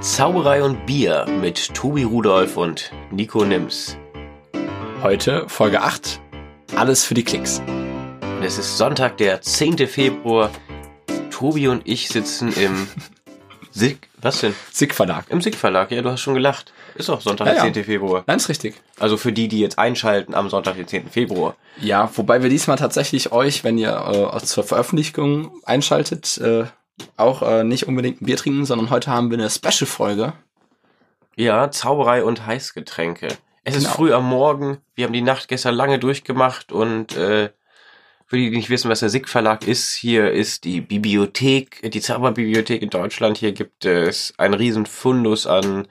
Zauberei und Bier mit Tobi Rudolf und Nico Nims. Heute Folge 8. Alles für die Klicks. Und es ist Sonntag, der 10. Februar. Tobi und ich sitzen im SIG, was denn? SIG Verlag. Im SIG Verlag, ja, du hast schon gelacht. Ist doch Sonntag, Ja, der ja. 10. Februar. Nein, ist richtig. Also für die, die jetzt einschalten am Sonntag, den 10. Februar. Ja, wobei wir diesmal tatsächlich euch, wenn ihr äh, zur Veröffentlichung einschaltet, äh, auch äh, nicht unbedingt ein Bier trinken, sondern heute haben wir eine Special-Folge. Ja, Zauberei und Heißgetränke. Es ist Genau. früh am Morgen. Wir haben die Nacht gestern lange durchgemacht und äh, für die, die nicht wissen, was der SIG Verlag ist, hier ist die Bibliothek, die Zauberbibliothek in Deutschland. Hier gibt es einen riesen Fundus an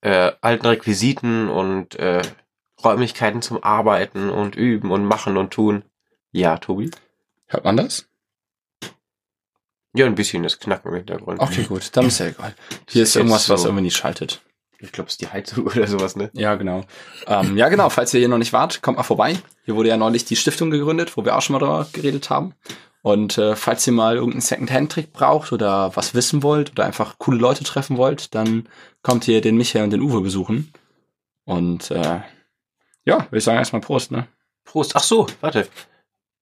äh, alten Requisiten und äh, Räumlichkeiten zum Arbeiten und Üben und Machen und Tun. Ja, Tobi? Hört man das? Ja, ein bisschen das Knacken im Hintergrund. Okay, gut, dann ist ja egal. Hier ist Ist irgendwas, jetzt was so. irgendwie nicht schaltet. Ich glaube, es ist die Heizung oder sowas, ne? Ja, genau. Ähm, ja, genau. Falls ihr hier noch nicht wart, kommt mal vorbei. Hier wurde ja neulich die Stiftung gegründet, wo wir auch schon mal drüber geredet haben. Und äh, falls ihr mal irgendeinen Second-Hand-Trick braucht oder was wissen wollt oder einfach coole Leute treffen wollt, dann kommt ihr den Michael und den Uwe besuchen. Und äh, ja, würde ich sagen erstmal Prost, ne? Prost. Ach so, warte.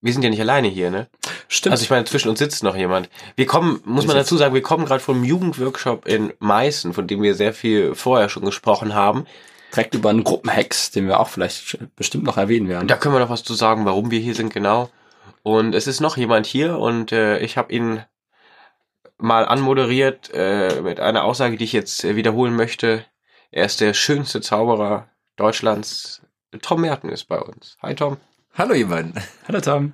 Wir sind ja nicht alleine hier, ne? Stimmt. Also ich meine, zwischen uns sitzt noch jemand. Wir kommen, muss man dazu sagen, wir kommen gerade vom Jugendworkshop in Meißen, von dem wir sehr viel vorher schon gesprochen haben. direkt über einen Gruppenhex, den wir auch vielleicht bestimmt noch erwähnen werden. Und da können wir noch was zu sagen, warum wir hier sind, genau. Und es ist noch jemand hier und äh, ich habe ihn mal anmoderiert äh, mit einer Aussage, die ich jetzt wiederholen möchte. Er ist der schönste Zauberer Deutschlands. Tom Merten ist bei uns. Hi Tom. Hallo ihr beiden. Hallo Tom.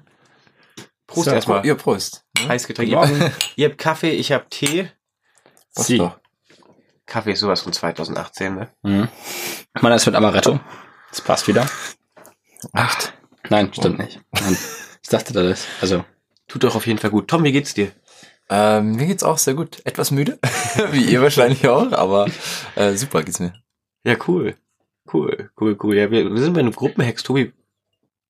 Prost So, erstmal. Ja, Prost. Heiß Getränk. Guten Ihr, ihr habt Kaffee, ich habe Tee. Prost Sie. doch. Kaffee ist sowas von 2018, ne? Mhm. Meiner ist mit Amaretto. Das passt wieder. Acht. Nein, stimmt nicht. Nein. Ich dachte das. Also, Tut doch auf jeden Fall gut. Tom, wie geht's dir? Ähm, mir geht's auch sehr gut. Etwas müde, wie ihr wahrscheinlich auch, aber äh, super geht's mir. Ja, cool. Cool, cool, cool. Ja, wir, wir sind bei einem Gruppenhex, Tobi.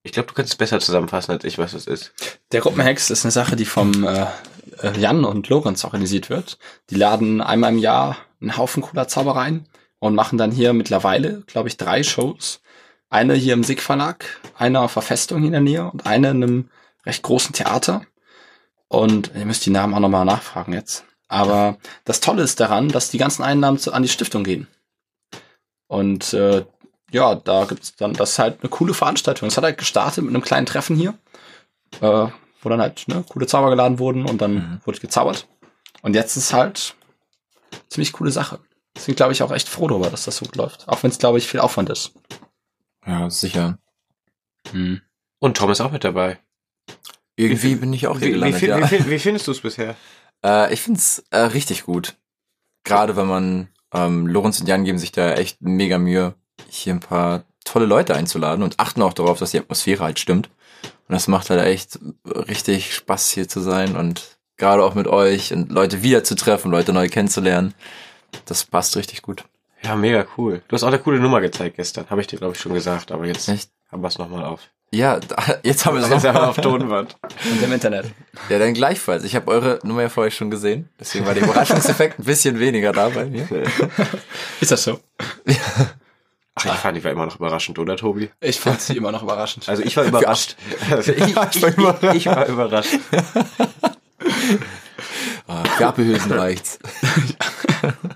Ich glaube, du kannst es besser zusammenfassen als ich, was das ist. Der Gruppenhex ist eine Sache, die vom äh, äh, Jan und Lorenz organisiert wird. Die laden einmal im Jahr einen Haufen cooler Zaubereien und machen dann hier mittlerweile, glaube ich, drei Shows. Eine hier im SIG Verlag, eine auf der Festung in der Nähe und eine in einem recht großen Theater. Und ihr müsst die Namen auch nochmal nachfragen jetzt. Aber das Tolle ist daran, dass die ganzen Einnahmen an die Stiftung gehen. Und äh, ja, da gibt's dann, das ist halt eine coole Veranstaltung. Es hat halt gestartet mit einem kleinen Treffen hier äh, wo dann halt ne, coole Zauber geladen wurden und dann Mhm. wurde gezaubert. Und jetzt ist halt ziemlich coole Sache. Deswegen glaube ich auch echt froh darüber, dass das so gut läuft. Auch wenn es, glaube ich, viel Aufwand ist. Ja, sicher. Hm. Und Tom ist auch mit dabei. Irgendwie bin ich auch hier Wie, wie, gelandet, fin- ja. wie, wie findest du es bisher? Äh, ich find's äh, richtig gut. Gerade wenn man, ähm, Lorenz und Jan geben sich da echt mega Mühe, hier ein paar tolle Leute einzuladen und achten auch darauf, dass die Atmosphäre halt stimmt. Und das macht halt echt richtig Spaß hier zu sein und gerade auch mit euch und Leute wieder zu treffen, Leute neu kennenzulernen. Das passt richtig gut. Ja, mega cool. Du hast auch eine coole Nummer gezeigt gestern. Habe ich dir, glaube ich, schon gesagt. Aber jetzt Echt? haben wir es nochmal auf. Ja, da, jetzt haben wir es Jetzt haben wir noch auf Tonband. Und im Internet. Ja, dann gleichfalls. Ich habe eure Nummer ja vorher schon gesehen. Deswegen war der Überraschungseffekt ein bisschen weniger da bei mir. Ist das so? Ach, ich fand die war immer noch überraschend, oder, Tobi? Ich fand sie immer noch überraschend. Also ich war überrascht. Also ich, ich, ich, ich war überrascht. Ah, Gabelhülsen reicht's.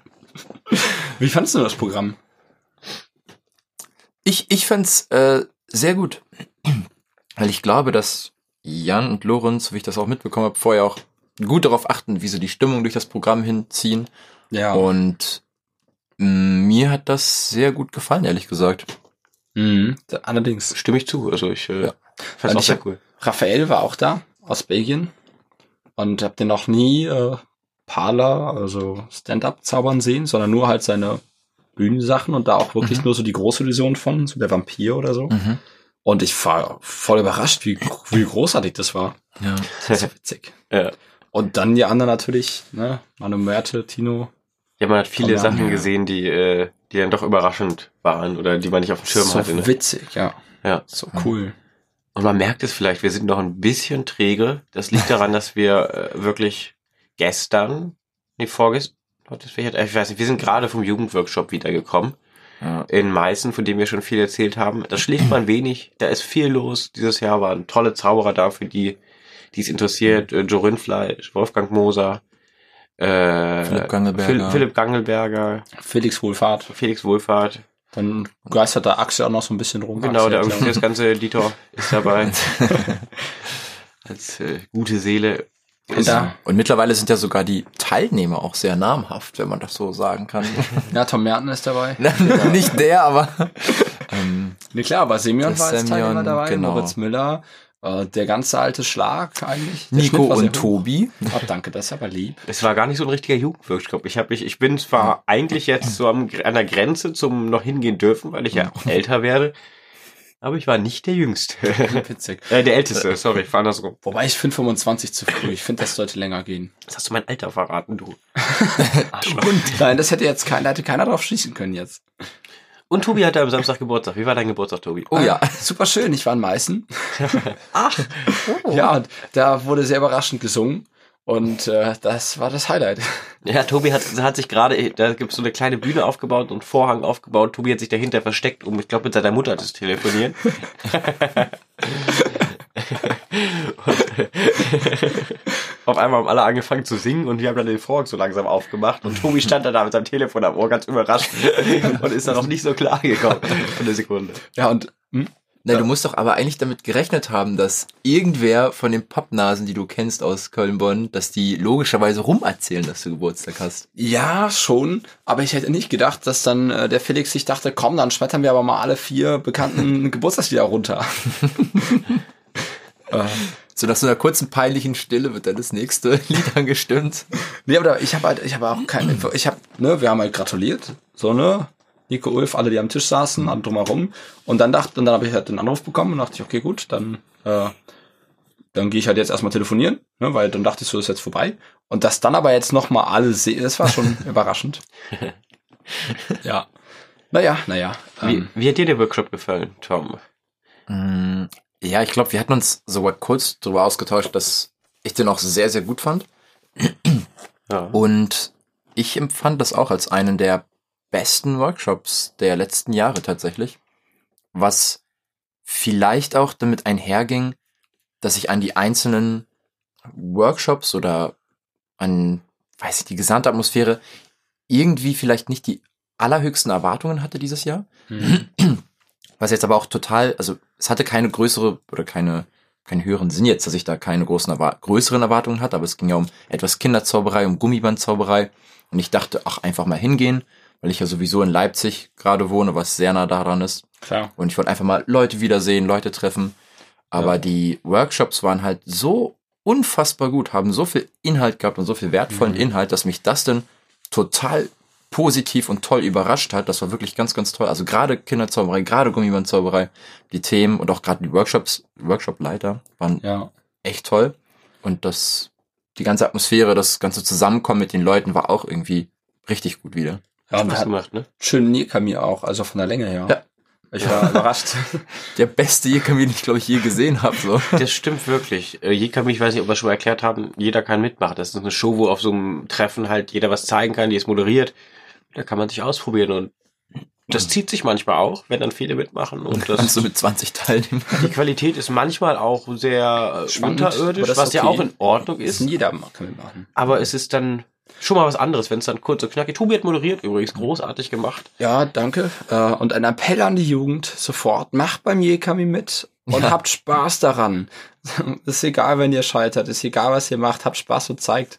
Wie fandest du das Programm? Ich, ich fand's äh, sehr gut. Weil ich glaube, dass Jan und Lorenz, wie ich das auch mitbekommen habe, vorher auch gut darauf achten, wie sie die Stimmung durch das Programm hinziehen. Ja. Und mir hat das sehr gut gefallen, ehrlich gesagt. Mhm. Allerdings. Stimme ich zu. Also ich äh, Ja. Und auch ich sehr cool. Raphael war auch da, aus Belgien. Und hab den noch nie äh, Parler, also Stand-up zaubern sehen, sondern nur halt seine Bühnensachen und da auch wirklich Mhm. nur so die große Illusion von, so der Vampir oder so. Mhm. Und ich war voll überrascht, wie, wie großartig das war. Ja. Das war witzig. ja. Und dann die anderen natürlich, ne? Manu Merte, Tino. Ja, man hat viele Sachen gesehen, die, äh, die dann doch überraschend waren oder die man nicht auf dem Schirm so hatte. Ne? witzig, ja. Ja. So cool. Und man merkt es vielleicht, wir sind noch ein bisschen träge. Das liegt daran, dass wir äh, wirklich gestern, nee, vorgestern, Ich weiß nicht, wir sind gerade vom Jugendworkshop wiedergekommen. Ja. In Meißen, von dem wir schon viel erzählt haben. Da schläft man wenig, da ist viel los. Dieses Jahr waren tolle Zauberer da, für die, die es interessiert. Äh, Joe Rindfleisch, Wolfgang Moser, äh, Philipp Gangelberger. Phil- Philipp Gangelberger, Felix Wohlfahrt. Felix Wohlfahrt. Dann geistert der Axel auch noch so ein bisschen rum. Genau, Axel, der das ganze Dieter ist dabei. Als äh, gute Seele. Und da, Und mittlerweile sind ja sogar die Teilnehmer auch sehr namhaft, wenn man das so sagen kann. ja, Tom Merten ist dabei. Nicht der, aber ähm, Nee, klar, aber Semyon Der war als Teilnehmer dabei, genau. Moritz Müller, äh, der ganze alte Schlag eigentlich. Der Nico und hoch. Tobi. Oh, danke, das ist aber lieb. Es war gar nicht so ein richtiger Jugendworkshop. Ich, hab, ich, ich bin zwar eigentlich jetzt so am, an der Grenze zum noch hingehen dürfen, weil ich ja auch älter werde, aber ich war nicht der Jüngste. Witzig. äh, der Älteste, sorry, ich war andersrum. Wobei ich finde 25 zu früh. Ich finde, das sollte länger gehen. Das hast du mein Alter verraten, du. Arschloch. Nein, das hätte jetzt keiner, hätte keiner drauf schließen können jetzt. Und Tobi hatte am Samstag Geburtstag. Wie war dein Geburtstag, Tobi? Oh ja. Super schön, ich war in Meißen. Ach, Ja, und da wurde sehr überraschend gesungen. Und äh, das war das Highlight. Ja, Tobi hat, hat sich gerade, da gibt es so eine kleine Bühne aufgebaut und Vorhang aufgebaut. Tobi hat sich dahinter versteckt, um, ich glaube, mit seiner Mutter zu telefonieren. und, auf einmal haben alle angefangen zu singen und wir haben dann den Vorhang so langsam aufgemacht und Tobi stand dann da mit seinem Telefon am Ohr ganz überrascht und ist dann noch nicht so klar gekommen für eine Sekunde. Ja, und hm? Nein, du musst doch aber eigentlich damit gerechnet haben, dass irgendwer von den Pappnasen, die du kennst aus Köln-Bonn, dass die logischerweise rumerzählen, dass du Geburtstag hast. ja, schon. Aber ich hätte nicht gedacht, dass dann äh, der Felix sich dachte, komm, dann schmettern wir aber mal alle vier bekannten Geburtstagslieder runter. äh, So nach so einer kurzen peinlichen Stille wird dann das nächste Lied angestimmt. Nee, aber ich habe halt, ich habe auch keine, ich habe, ne, wir haben halt gratuliert, so, ne, Nico Ulf, alle, die am Tisch saßen, alle drumherum. Und dann dachte, und dann habe ich halt den Anruf bekommen und dachte ich, okay, gut, dann, äh, dann gehe ich halt jetzt erstmal telefonieren, ne, weil dann dachte ich so, ist jetzt vorbei. Und das dann aber jetzt noch mal alle sehen, das war schon überraschend. ja. Naja, naja. Wie, Ähm, wie hat dir der Workshop gefallen, Tom? Ja, ich glaube, wir hatten uns sogar kurz darüber ausgetauscht, dass ich den auch sehr, sehr gut fand. Ja. Und ich empfand das auch als einen der besten Workshops der letzten Jahre tatsächlich. Was vielleicht auch damit einherging, dass ich an die einzelnen Workshops oder an, weiß ich, die gesamte Atmosphäre irgendwie vielleicht nicht die allerhöchsten Erwartungen hatte dieses Jahr. hm. Was jetzt aber auch total, also es hatte keine größere oder keine, keinen höheren Sinn jetzt, dass ich da keine großen größeren Erwartungen hatte, aber es ging ja um etwas Kinderzauberei, um Gummibandzauberei und ich dachte, ach, einfach mal hingehen, weil ich ja sowieso in Leipzig gerade wohne, was sehr nah daran ist Klar. und ich wollte einfach mal Leute wiedersehen, Leute treffen, aber Ja. die Workshops waren halt so unfassbar gut, haben so viel Inhalt gehabt und so viel wertvollen Mhm. Inhalt, dass mich das dann total positiv und toll überrascht hat. Das war wirklich ganz, ganz toll. Also gerade Kinderzauberei, gerade Gummibandzauberei, die Themen und auch gerade die Workshops, Workshop-Leiter waren Ja. echt toll. Und das, die ganze Atmosphäre, das ganze Zusammenkommen mit den Leuten war auch irgendwie richtig gut wieder. Ja, und Spaß hat gemacht, ne? schön Nierkamir auch, also von der Länge her. Ja. Ich war überrascht. Der beste Jekami, den ich glaube ich je gesehen habe. So. Das stimmt wirklich. Äh, Jekami, ich weiß nicht, ob wir schon erklärt haben, jeder kann mitmachen. Das ist eine Show, wo auf so einem Treffen halt jeder was zeigen kann, die ist moderiert. Da kann man sich ausprobieren und das zieht sich manchmal auch, wenn dann viele mitmachen und Kannst das, du mit 20 teilnehmen. die Qualität ist manchmal auch sehr äh, Spannend, unterirdisch, was ist ja okay. auch in Ordnung Ist ist. jeder kann mitmachen. Aber es ist dann schon mal was anderes, wenn es dann kurz und knackig. Tobi hat moderiert übrigens, großartig gemacht. Ja, danke. Äh, Und ein Appell an die Jugend, sofort, macht beim Jekami mit und Ja. habt Spaß daran. ist egal, wenn ihr scheitert, ist egal, was ihr macht, habt Spaß und zeigt.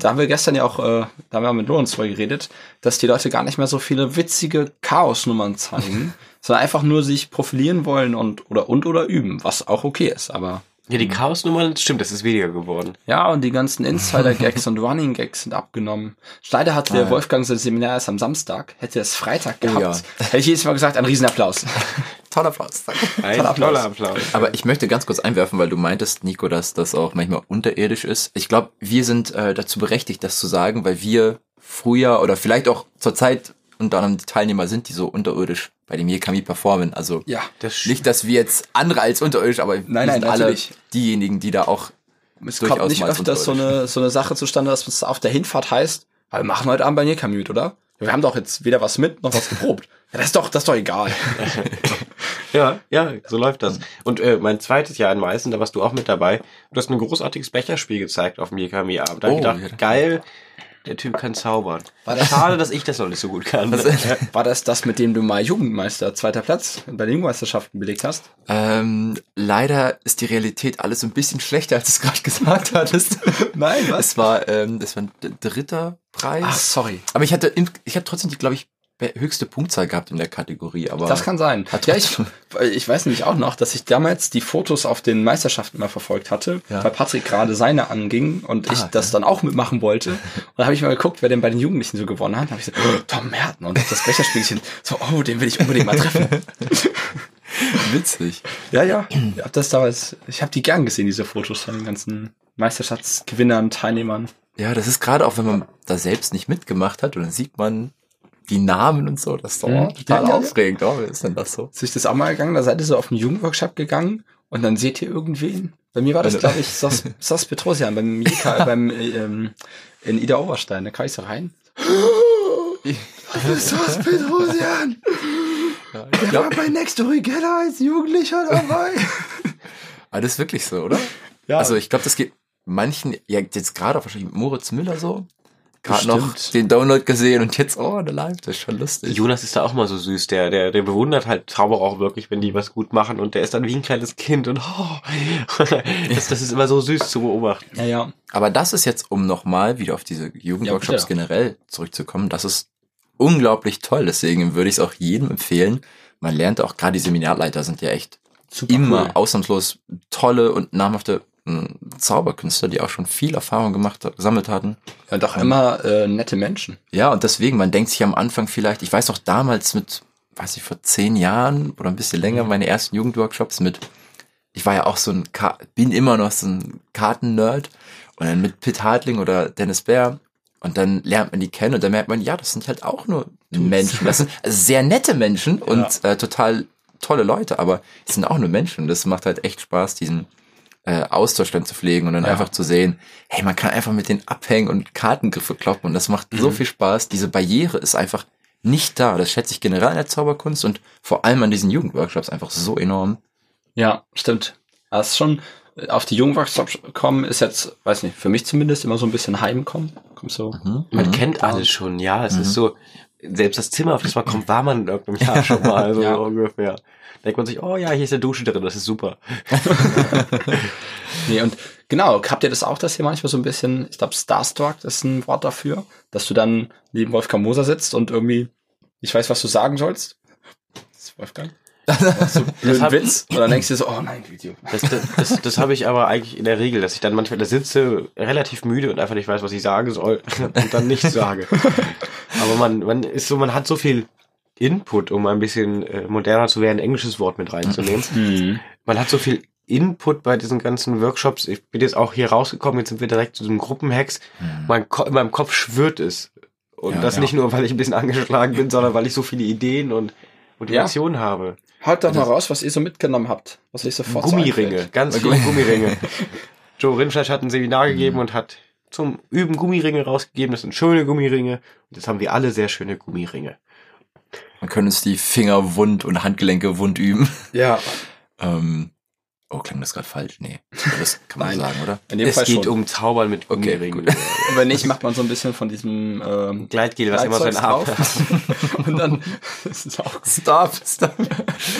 Da haben wir gestern ja auch, äh, da haben wir mit Lorenz drüber geredet, dass die Leute gar nicht mehr so viele witzige Chaosnummern zeigen, sondern einfach nur sich profilieren wollen und oder und oder üben, was auch okay ist, aber Ja, die Chaosnummern, stimmt, das ist weniger geworden. ja, und die ganzen Insider-Gags und Running-Gags sind abgenommen. Leider hat der Ah. Wolfgang sein Seminar erst am Samstag, hätte es Freitag Oh gehabt. Hätte ich jedes Mal gesagt, ein Riesenapplaus. Toller Applaus. Danke. Ein Toller Applaus. toller Applaus. Aber ich möchte ganz kurz einwerfen, weil du meintest, Nico, dass das auch manchmal unterirdisch ist. Ich glaube, wir sind äh, dazu berechtigt, das zu sagen, weil wir früher oder vielleicht auch zur Zeit unter anderem die Teilnehmer sind, die so unterirdisch bei dem Jekami performen. Also Ja. Das nicht, dass wir jetzt andere als unterirdisch, aber wir nein, sind alle natürlich. diejenigen, die da auch Es Durchaus kommt nicht öfters so eine, so eine Sache zustande, dass es auf der Hinfahrt heißt, Aber wir machen heute Abend bei Commute, oder? Wir haben doch jetzt weder was mit, noch was geprobt. Ja, das ist doch, das ist doch egal. Ja, ja, so läuft das. Und äh, mein zweites Jahr in Meißen, da warst du auch mit dabei. Du hast ein großartiges Becherspiel gezeigt auf dem JKM-Abend. Da hab Oh, ich gedacht, ja, geil, der Typ kann zaubern. War das- Schade, dass ich das noch nicht so gut kann. War das das, mit dem du mal Jugendmeister, zweiter Platz bei den Jugendmeisterschaften belegt hast? Ähm, leider ist die Realität alles so ein bisschen schlechter, als du es gerade gesagt hattest. Nein, Es war, ähm, das war ein dritter Preis. Ach, sorry. Aber ich hatte, ich hatte trotzdem die, glaube ich, höchste Punktzahl gehabt in der Kategorie. Aber Das kann sein. Hat Ja, ich, ich weiß nämlich auch noch, dass ich damals die Fotos auf den Meisterschaften mal verfolgt hatte, Ja. weil Patrick gerade seine anging und ich Ah, das dann auch mitmachen wollte. Und da habe ich mal geguckt, wer denn bei den Jugendlichen so gewonnen hat. Da habe ich gesagt, oh, Tom Merten und das Becherspielchen. So, oh, den will ich unbedingt mal treffen. witzig. ja, ja. Ich hab das damals, ich habe die gern gesehen, diese Fotos von den ganzen Meisterschaftsgewinnern, Teilnehmern. Ja, das ist gerade auch, wenn man da selbst nicht mitgemacht hat und dann sieht man die Namen und so, das ist doch Mhm. total Ja, ja, ja. aufregend. Oh, wie ist denn das so? Ist euch das auch mal gegangen? Da seid ihr so auf einen Jugendworkshop gegangen und dann seht ihr irgendwen. Bei mir war das, Also- glaube ich, Sos, Sos Petrosian beim JK, beim, ähm, in Ida Oberstein. Da kam ich so rein. Sos Petrosian! Ich glaub, bei Next Origella als Jugendlicher dabei. aber das ist wirklich so, oder? Ja, Also ich glaube, das geht manchen, ja jetzt gerade auch wahrscheinlich mit Moritz Müller so, gerade noch den Download gesehen und jetzt, oh, der Live, das ist schon lustig. Jonas ist da auch mal so süß, der, der, der bewundert halt Zauberer auch wirklich, wenn die was gut machen und der ist dann wie ein kleines Kind und oh, das, das ist immer so süß zu beobachten. ja, ja. Aber das ist jetzt, um nochmal wieder auf diese Jugendworkshops Ja, generell zurückzukommen, das ist unglaublich toll. Deswegen würde ich es auch jedem empfehlen. Man lernt auch, gerade die Seminarleiter sind ja echt Super immer cool. ausnahmslos tolle und namhafte Zauberkünstler, die auch schon viel Erfahrung gemacht, gesammelt hatten. Ja, doch immer äh, nette Menschen. Ja, und deswegen, man denkt sich am Anfang vielleicht, ich weiß auch damals mit, weiß ich, vor zehn Jahren oder ein bisschen länger, meine ersten Jugendworkshops mit, ich war ja auch so ein, Ka bin immer noch so ein Karten-Nerd und dann mit Pitt Hartling oder Dennis Bär und dann lernt man die kennen und dann merkt man, ja, das sind halt auch nur Menschen. Das sind also sehr nette Menschen und äh, total tolle Leute, aber die sind auch nur Menschen und das macht halt echt Spaß, diesen äh, Austausch dann zu pflegen und dann Ja. einfach zu sehen, hey, man kann einfach mit den abhängen und Kartengriffe kloppen und das macht so viel Spaß. Diese Barriere ist einfach nicht da. Das schätze ich generell an der Zauberkunst und vor allem an diesen Jugendworkshops einfach so enorm. Ja, stimmt. Das ist schon, äh, auf die Jugendworkshops kommen ist jetzt, weiß nicht, für mich zumindest immer so ein bisschen heimkommen. Kommt so. Man kennt alles schon, ja, es ist so, selbst das Zimmer, auf das man kommt, war man in irgendeinem Jahr schon mal, so Ja. ungefähr. Denkt man sich, oh ja, hier ist eine Dusche drin, das ist super. Nee, und genau, habt ihr das auch, dass ihr manchmal so ein bisschen, ich glaube, Starstruck ist ein Wort dafür, dass du dann neben Wolfgang Moser sitzt und irgendwie nicht weißt, was du sagen sollst? Das ist Wolfgang? So blöden hab- Witz. Und dann denkst du so, oh nein, Video. Das, das, das, das habe ich aber eigentlich in der Regel, dass ich dann manchmal da sitze, relativ müde und einfach nicht weiß, was ich sagen soll und dann nichts sage. Aber man, man ist so, man hat so viel Input, um ein bisschen äh, moderner zu werden, ein englisches Wort mit reinzunehmen. Mhm. Man hat so viel Input bei diesen ganzen Workshops. Ich bin jetzt auch hier rausgekommen, jetzt sind wir direkt zu diesem Gruppenhacks. Mein Ko in meinem Kopf schwirrt es. Und Ja, das ja. nicht nur, weil ich ein bisschen angeschlagen bin, sondern weil ich so viele Ideen und Motivation habe. Haut doch mal raus, was ihr so mitgenommen habt, was euch sofort so Gummiringe, einfällt. ganz viele Gummiringe. Joe Rindfleisch hat ein Seminar gegeben und hat zum Üben Gummiringe rausgegeben. Das sind schöne Gummiringe. Und jetzt haben wir alle sehr schöne Gummiringe. Man können uns die Finger wund und Handgelenke wund üben. Ja, Ähm, oh, klang das gerade falsch? Nee, das kann man sagen, oder? in dem Es Fall geht schon. um Zaubern mit Okay. Und wenn nicht, macht man so ein bisschen von diesem ähm, Gleitgel, was immer so ein Arm. Und dann ist es auch Stop, stop.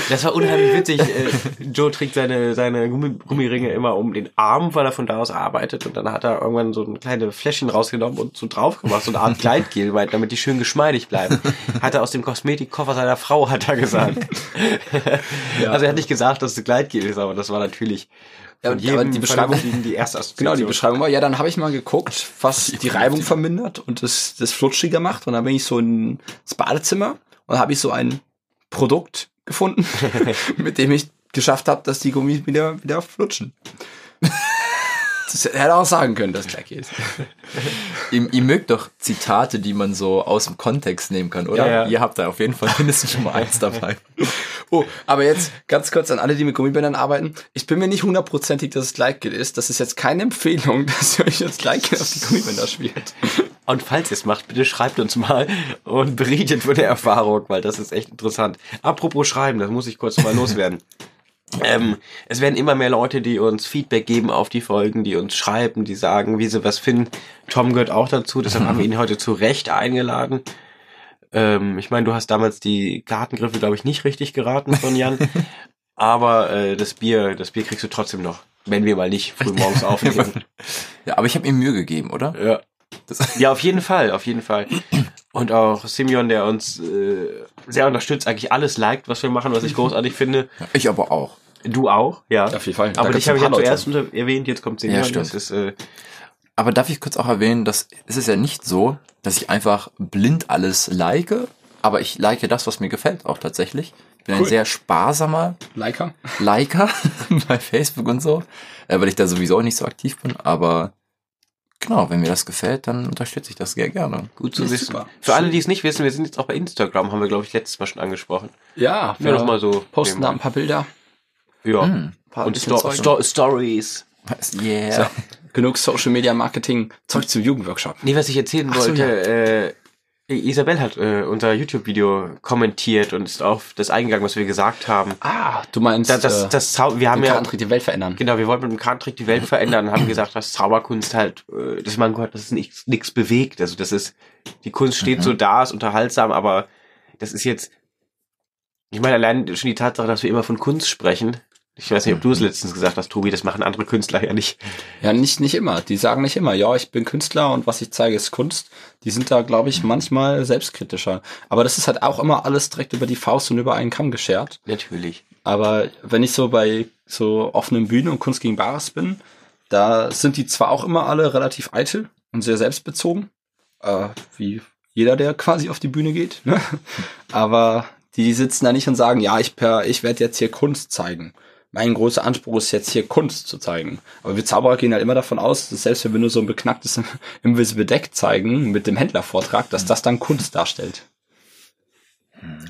Das war unheimlich witzig. Äh, Joe trägt seine, seine Gummi Gummiringe immer um den Arm, weil er von da aus arbeitet. Und dann hat er irgendwann so ein kleines Fläschchen rausgenommen und so drauf gemacht, so eine Art Gleitgel, damit die schön geschmeidig bleiben. Hat er aus dem Kosmetikkoffer seiner Frau, hat er gesagt. Ja. Also er hat nicht gesagt, dass es Gleitgel ist, aber das war natürlich Ja, und- aber die Beschreibung- die erste Genau, die Assoziation. Beschreibung war, ja, dann habe ich mal geguckt, was die Reibung vermindert und das, das flutschiger macht. Und dann bin ich so ins Badezimmer und habe ich so ein Produkt gefunden, mit dem ich geschafft habe, dass die Gummis wieder, wieder flutschen. Das hätte auch sagen können, dass es gleich ist. Ihr, ihr mögt doch Zitate, die man so aus dem Kontext nehmen kann, oder? Ja, ja. Ihr habt da auf jeden Fall mindestens schon mal eins dabei. Oh, aber jetzt ganz kurz an alle, die mit Gummibändern arbeiten. Ich bin mir nicht hundertprozentig, dass es Gleitgel ist. Das ist jetzt keine Empfehlung, dass ihr euch jetzt Gleitgel auf die Gummibänder schmiert. Und falls ihr es macht, bitte schreibt uns mal und berichtet von der Erfahrung, weil das ist echt interessant. Apropos schreiben, das muss ich kurz mal loswerden. Ähm, es werden immer mehr Leute, die uns Feedback geben auf die Folgen, die uns schreiben, die sagen, wie sie was finden. Tom gehört auch dazu, deshalb haben wir ihn heute zu Recht eingeladen. Ähm, ich meine, du hast damals die Gartengriffe, glaube ich, nicht richtig geraten von Jan. aber äh, das Bier, das Bier kriegst du trotzdem noch, wenn wir mal nicht früh morgens aufnehmen. Ja, aber ich habe ihm Mühe gegeben, oder? ja. Das, ja, auf jeden Fall, auf jeden Fall. Und auch Simeon, der uns äh, sehr unterstützt, eigentlich alles liked, was wir machen, was ich großartig finde. ich aber auch. Du auch, ja. Auf jeden Fall. Aber dich habe ein ich ja zuerst unter erwähnt, jetzt kommt Simeon. Ja, stimmt. das ist, äh, Aber darf ich kurz auch erwähnen, dass es ist ja nicht so, dass ich einfach blind alles like, aber ich like das, was mir gefällt, auch tatsächlich. Ich bin ein Cool. sehr sparsamer Liker. Liker bei Facebook und so, äh, weil ich da sowieso nicht so aktiv bin, aber genau, wenn mir das gefällt, dann unterstütze ich das sehr gerne. gut zu Ja, wissen. super. Für alle, die es nicht wissen, wir sind jetzt auch bei Instagram, haben wir, glaube ich, letztes Mal schon angesprochen. Ja, Nur noch mal so. posten da ein paar Bilder. Ja. Hm. Paar Und Sto. Sto Stories. Yeah. So, genug Social Media Marketing, Zeug zum Jugendworkshop. Nee, was ich erzählen Ach so, wollte, äh, Isabel hat äh, unser YouTube-Video kommentiert und ist auf das eingegangen, was wir gesagt haben. Ah, du meinst, Das, das, äh, das Zau wir haben den ja, Kartentrick die Welt verändern. genau, wir wollten mit dem Kartentrick die Welt verändern und haben gesagt, dass Zauberkunst halt, äh, dass man gehört, dass es nichts nichts bewegt. Also das ist, die Kunst steht Mhm. so da, ist unterhaltsam, aber das ist jetzt, ich meine, allein schon die Tatsache, dass wir immer von Kunst sprechen. Ich weiß nicht, ob du es letztens gesagt hast, Tobi, das machen andere Künstler ja nicht. Ja, nicht, nicht immer. Die sagen nicht immer, ja, ich bin Künstler und was ich zeige ist Kunst. Die sind da, glaube ich, manchmal selbstkritischer. Aber das ist halt auch immer alles direkt über die Faust und über einen Kamm geschert. Natürlich. Aber wenn ich so bei so offenen Bühnen und Kunst gegen Bares bin, da sind die zwar auch immer alle relativ eitel und sehr selbstbezogen, äh, wie jeder, der quasi auf die Bühne geht, ne? aber die sitzen da nicht und sagen, ja, ich, per, ich werde jetzt hier Kunst zeigen. Mein großer Anspruch ist jetzt hier Kunst zu zeigen. Aber wir Zauberer gehen halt immer davon aus, dass selbst wenn wir nur so ein beknacktes Invisible Deck zeigen mit dem Händlervortrag, dass das dann Kunst darstellt.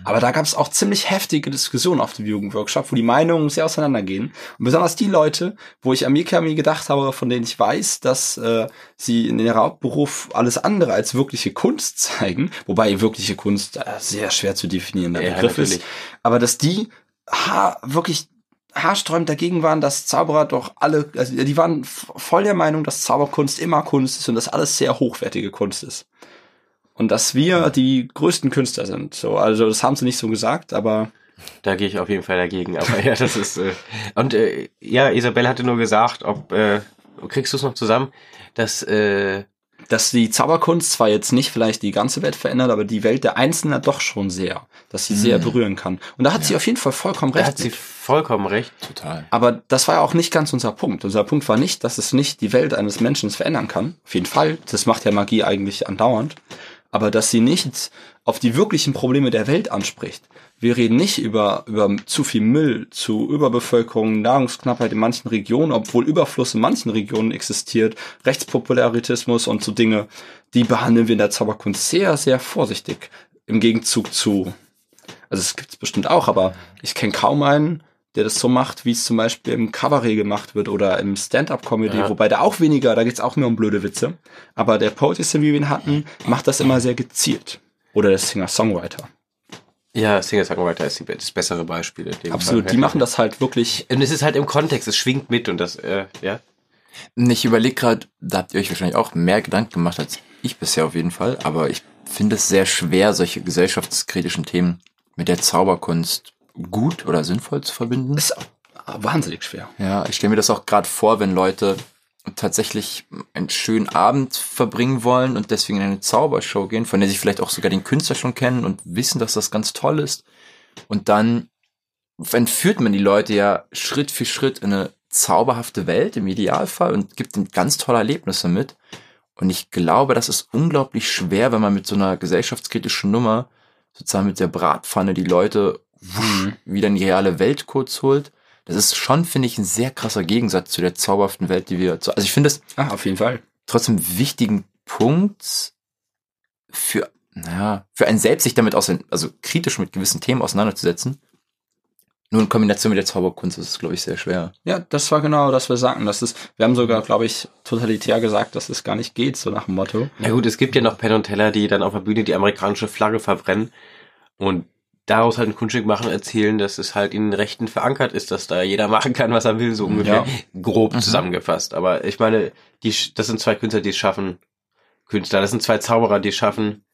Aber da gab es auch ziemlich heftige Diskussionen auf dem Jugendworkshop, wo die Meinungen sehr auseinandergehen. Und besonders die Leute, wo ich an Mikami gedacht habe, von denen ich weiß, dass äh, sie in ihrem Hauptberuf alles andere als wirkliche Kunst zeigen, wobei wirkliche Kunst äh, sehr schwer zu definierender Ja, Begriff ist, natürlich. aber dass die ha wirklich haarsträubend dagegen waren, dass Zauberer doch alle, also die waren voll der Meinung, dass Zauberkunst immer Kunst ist und dass alles sehr hochwertige Kunst ist. Und dass wir die größten Künstler sind. So, also das haben sie nicht so gesagt, aber Da gehe ich auf jeden Fall dagegen. Aber ja, das ist. Äh, und äh, ja, Isabel hatte nur gesagt, ob äh, kriegst du es noch zusammen, dass äh, dass die Zauberkunst zwar jetzt nicht vielleicht die ganze Welt verändert, aber die Welt der Einzelnen doch schon sehr, dass sie sehr berühren kann. Und da hat sie auf jeden Fall vollkommen da recht. hat sie mit. vollkommen recht. Total. Aber das war ja auch nicht ganz unser Punkt. Unser Punkt war nicht, dass es nicht die Welt eines Menschen verändern kann. Auf jeden Fall. Das macht ja Magie eigentlich andauernd. Aber dass sie nicht auf die wirklichen Probleme der Welt anspricht. Wir reden nicht über, über zu viel Müll, zu Überbevölkerung, Nahrungsknappheit in manchen Regionen, obwohl Überfluss in manchen Regionen existiert, Rechtspopularitismus und so Dinge, die behandeln wir in der Zauberkunst sehr, sehr vorsichtig. Im Gegenzug zu also es gibt's bestimmt auch, aber ich kenne kaum einen, der das so macht, wie es zum Beispiel im Kabarett gemacht wird oder im Stand-up-Comedy, Ja. wobei da auch weniger, da geht's auch mehr um blöde Witze. Aber der Poetry Slam, wie wir ihn hatten, macht das immer sehr gezielt. Oder der Singer-Songwriter. Ja, Singer-Songwriter ist die, das bessere Beispiel. in dem Absolut, Fall. die machen das halt wirklich. Und es ist halt im Kontext, es schwingt mit und das, äh, ja. Ich überlege gerade, da habt ihr euch wahrscheinlich auch mehr Gedanken gemacht als ich bisher auf jeden Fall, aber ich finde es sehr schwer, solche gesellschaftskritischen Themen mit der Zauberkunst gut oder sinnvoll zu verbinden. Ist wahnsinnig schwer. Ja, ich stelle mir das auch gerade vor, wenn Leute tatsächlich einen schönen Abend verbringen wollen und deswegen in eine Zaubershow gehen, von der sie vielleicht auch sogar den Künstler schon kennen und wissen, dass das ganz toll ist. Und dann entführt man die Leute ja Schritt für Schritt in eine zauberhafte Welt im Idealfall und gibt ihnen ganz tolle Erlebnisse mit. Und ich glaube, das ist unglaublich schwer, wenn man mit so einer gesellschaftskritischen Nummer sozusagen mit der Bratpfanne die Leute wusch, wieder in die reale Welt kurz holt. Das ist schon, finde ich, ein sehr krasser Gegensatz zu der zauberhaften Welt, die wir, also ich finde es Ah, auf jeden Fall. trotzdem einen wichtigen Punkt für, naja, für einen selbst sich damit ausein- also kritisch mit gewissen Themen auseinanderzusetzen. Nur in Kombination mit der Zauberkunst ist es, glaube ich, sehr schwer. Ja, das war genau, das wir sagten. Das ist, wir haben sogar, glaube ich, totalitär gesagt, dass es gar nicht geht, so nach dem Motto. Ja gut, es gibt ja noch Penn und Teller, die dann auf der Bühne die amerikanische Flagge verbrennen und daraus halt ein Kunststück machen, erzählen, dass es halt in den Rechten verankert ist, dass da jeder machen kann, was er will, so ungefähr Ja. grob Mhm. zusammengefasst. Aber ich meine, die, das sind zwei Künstler, die es schaffen, Künstler, das sind zwei Zauberer, die es schaffen,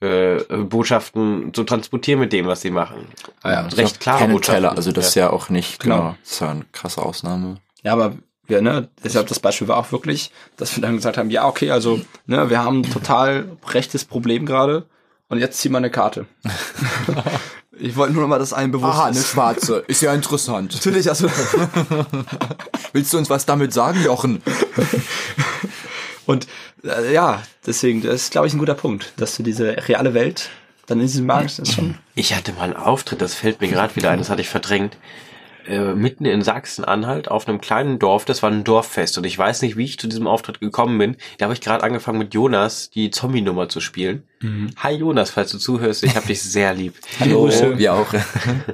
äh, Botschaften zu transportieren mit dem, was sie machen. Ah ja, recht klare and Botschaften. Teller, also das ist ja auch nicht, Genau. genau, das ist ja eine krasse Ausnahme. Ja, aber wir, ne, deshalb das Beispiel war auch wirklich, dass wir dann gesagt haben, ja, okay, also, ne, wir haben ein total rechtes Problem gerade und jetzt zieh mal eine Karte. ich wollte nur noch mal das allen bewusst Aha, eine schwarze. Ist ja interessant. Natürlich, also, Willst du uns was damit sagen, Jochen? und äh, ja, deswegen, das ist, glaube ich, ein guter Punkt, dass du diese reale Welt dann in diesem Markt, ist schon, Ich hatte mal einen Auftritt, das fällt mir gerade wieder ein, das hatte ich verdrängt. Äh, mitten in Sachsen-Anhalt auf einem kleinen Dorf, das war ein Dorffest und ich weiß nicht, wie ich zu diesem Auftritt gekommen bin. Da habe ich gerade angefangen mit Jonas die Zombie-Nummer zu spielen. Hi Jonas, falls du zuhörst, ich habe dich sehr lieb. Hallo. Grüße. Wir auch.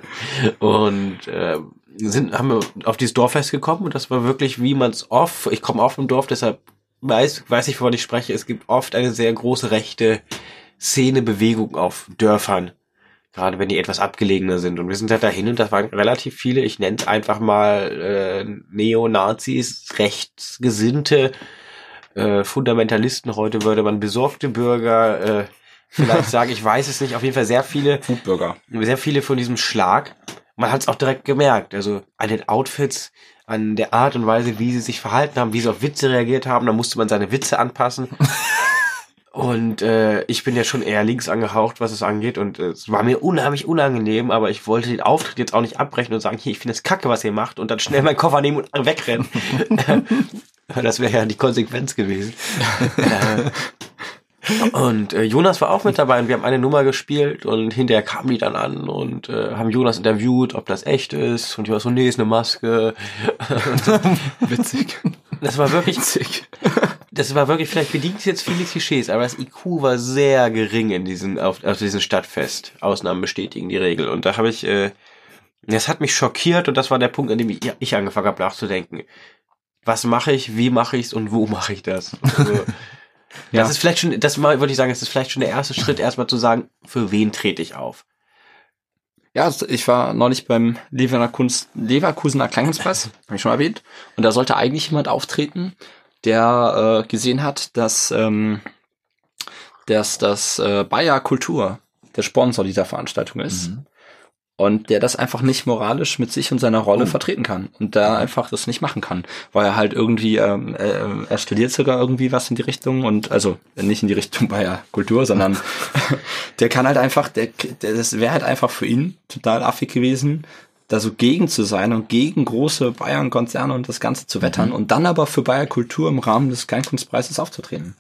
Und äh, sind, haben wir auf dieses Dorffest gekommen und das war wirklich, wie man es oft, ich komme auf dem Dorf, deshalb weiß, weiß ich, wovon ich spreche, es gibt oft eine sehr große rechte Szene, Bewegung auf Dörfern. Gerade wenn die etwas abgelegener sind. Und wir sind halt dahin und das waren relativ viele, ich nenne es einfach mal äh, Neonazis, rechtsgesinnte äh, Fundamentalisten, heute würde man besorgte Bürger äh, vielleicht sagen, ich weiß es nicht, auf jeden Fall sehr viele Foodburger. sehr viele von diesem Schlag. Man hat es auch direkt gemerkt. Also an den Outfits, an der Art und Weise, wie sie sich verhalten haben, wie sie auf Witze reagiert haben. Da musste man seine Witze anpassen. Und äh, ich bin ja schon eher links angehaucht, was es angeht. Und äh, es war mir unheimlich unangenehm, aber ich wollte den Auftritt jetzt auch nicht abbrechen und sagen, hier, ich finde es kacke, was ihr macht, und dann schnell meinen Koffer nehmen und wegrennen. das wäre ja die Konsequenz gewesen. und äh, Jonas war auch mit dabei und wir haben eine Nummer gespielt und hinterher kamen die dann an und äh, haben Jonas interviewt, ob das echt ist. Und Jonas so, nee, ist eine Maske. Witzig. Das war wirklich, Witzig. das war wirklich, vielleicht bedient es jetzt viele Klischees, aber das IQ war sehr gering in diesen, auf, auf diesem Stadtfest. Ausnahmen bestätigen die Regel. Und da habe ich, äh, das hat mich schockiert und das war der Punkt, an dem ich, ich angefangen habe nachzudenken. Was mache ich, wie mache ich es und wo mache ich das? Also, Ja. Das ist vielleicht schon, das würde ich sagen, das ist vielleicht schon der erste Schritt, erstmal zu sagen, für wen trete ich auf. Ja, also ich war neulich beim Leverkusen, Leverkusener Kleinkunstpreis, habe ich schon erwähnt. Und da sollte eigentlich jemand auftreten, der äh, gesehen hat, dass, ähm, dass das äh, Bayer Kultur der Sponsor dieser Veranstaltung ist. Und der das einfach nicht moralisch mit sich und seiner Rolle vertreten kann. Und da einfach das nicht machen kann. Weil er halt irgendwie, ähm, äh, er studiert sogar irgendwie was in die Richtung und, also nicht in die Richtung Bayer Kultur, sondern der kann halt einfach, der, der das wäre halt einfach für ihn total affig gewesen, da so gegen zu sein und gegen große Bayern-Konzerne und das Ganze zu wettern und dann aber für Bayer Kultur im Rahmen des Kleinkunstpreises aufzutreten.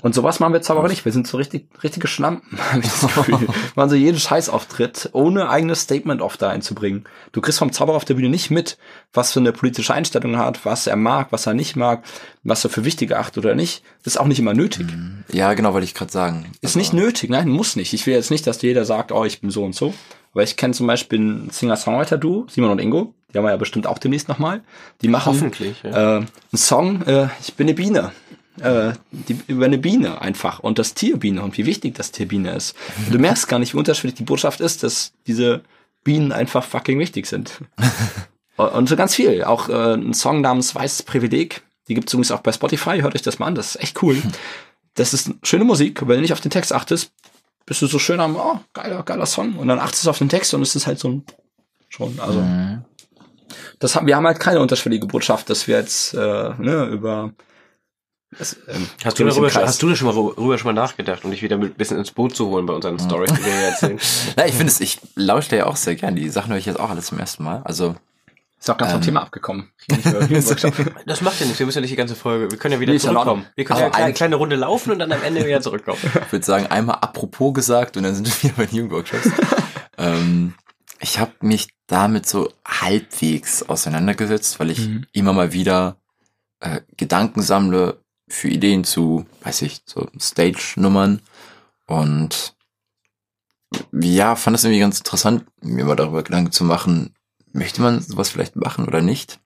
Und sowas machen wir jetzt aber nicht. Wir sind so richtig, richtige Schlampen, habe ich das Gefühl. Machen so jeden Scheißauftritt, ohne eigenes Statement oft da einzubringen. Du kriegst vom Zauberer auf der Bühne nicht mit, was für eine politische Einstellung er hat, was er mag, was er nicht mag, was er für wichtig achtet oder nicht. Das ist auch nicht immer nötig. Ja, genau, wollte ich gerade sagen. Ist nicht nötig, nein, muss nicht. Ich will jetzt nicht, dass jeder sagt, oh, ich bin so und so. Aber ich kenne zum Beispiel ein Singer-Songwriter-Duo, Simon und Ingo. Die haben wir ja bestimmt auch demnächst nochmal. Die machen Hoffentlich, ja. äh, einen Song, äh, ich bin eine Biene. Äh, die, über eine Biene einfach und das Tier Biene und wie wichtig das Tier Biene ist. Und du merkst gar nicht, wie unterschiedlich die Botschaft ist, dass diese Bienen einfach fucking wichtig sind. und so ganz viel. Auch äh, ein Song namens Weißes Privileg. Die gibt's übrigens auch bei Spotify. Hört euch das mal an. Das ist echt cool. Das ist schöne Musik. Wenn du nicht auf den Text achtest, bist du so schön am, oh, geiler, geiler Song. Und dann achtest du auf den Text und es ist halt so ein, schon, also. Mhm. Das haben, wir haben halt keine unterschwellige Botschaft, dass wir jetzt, äh, ne, über, das, ähm, Hast du, darüber, Kreis. hast du da schon mal rüber schon mal nachgedacht und dich wieder mit ein bisschen ins Boot zu holen bei unseren Stories, die wir hier erzählen? Na, ich finde es, ich lausche da ja auch sehr gern. Die Sachen höre ich jetzt auch alles zum ersten Mal. Also, Ist auch ganz vom Ähm. Thema abgekommen. Das macht ja nichts, wir müssen ja nicht die ganze Folge, wir können ja wieder Nee, zurückkommen. Wir können Aber ja eine kleine, ein- kleine Runde laufen und dann am Ende wieder zurückkommen. ich würde sagen, einmal apropos gesagt und dann sind wir wieder bei den Jugendworkshops. ähm, ich habe mich damit so halbwegs auseinandergesetzt, weil ich Mhm. immer mal wieder äh, Gedanken sammle für Ideen zu, weiß ich, so Stage-Nummern und ja, fand es irgendwie ganz interessant, mir mal darüber Gedanken zu machen, möchte man sowas vielleicht machen oder nicht?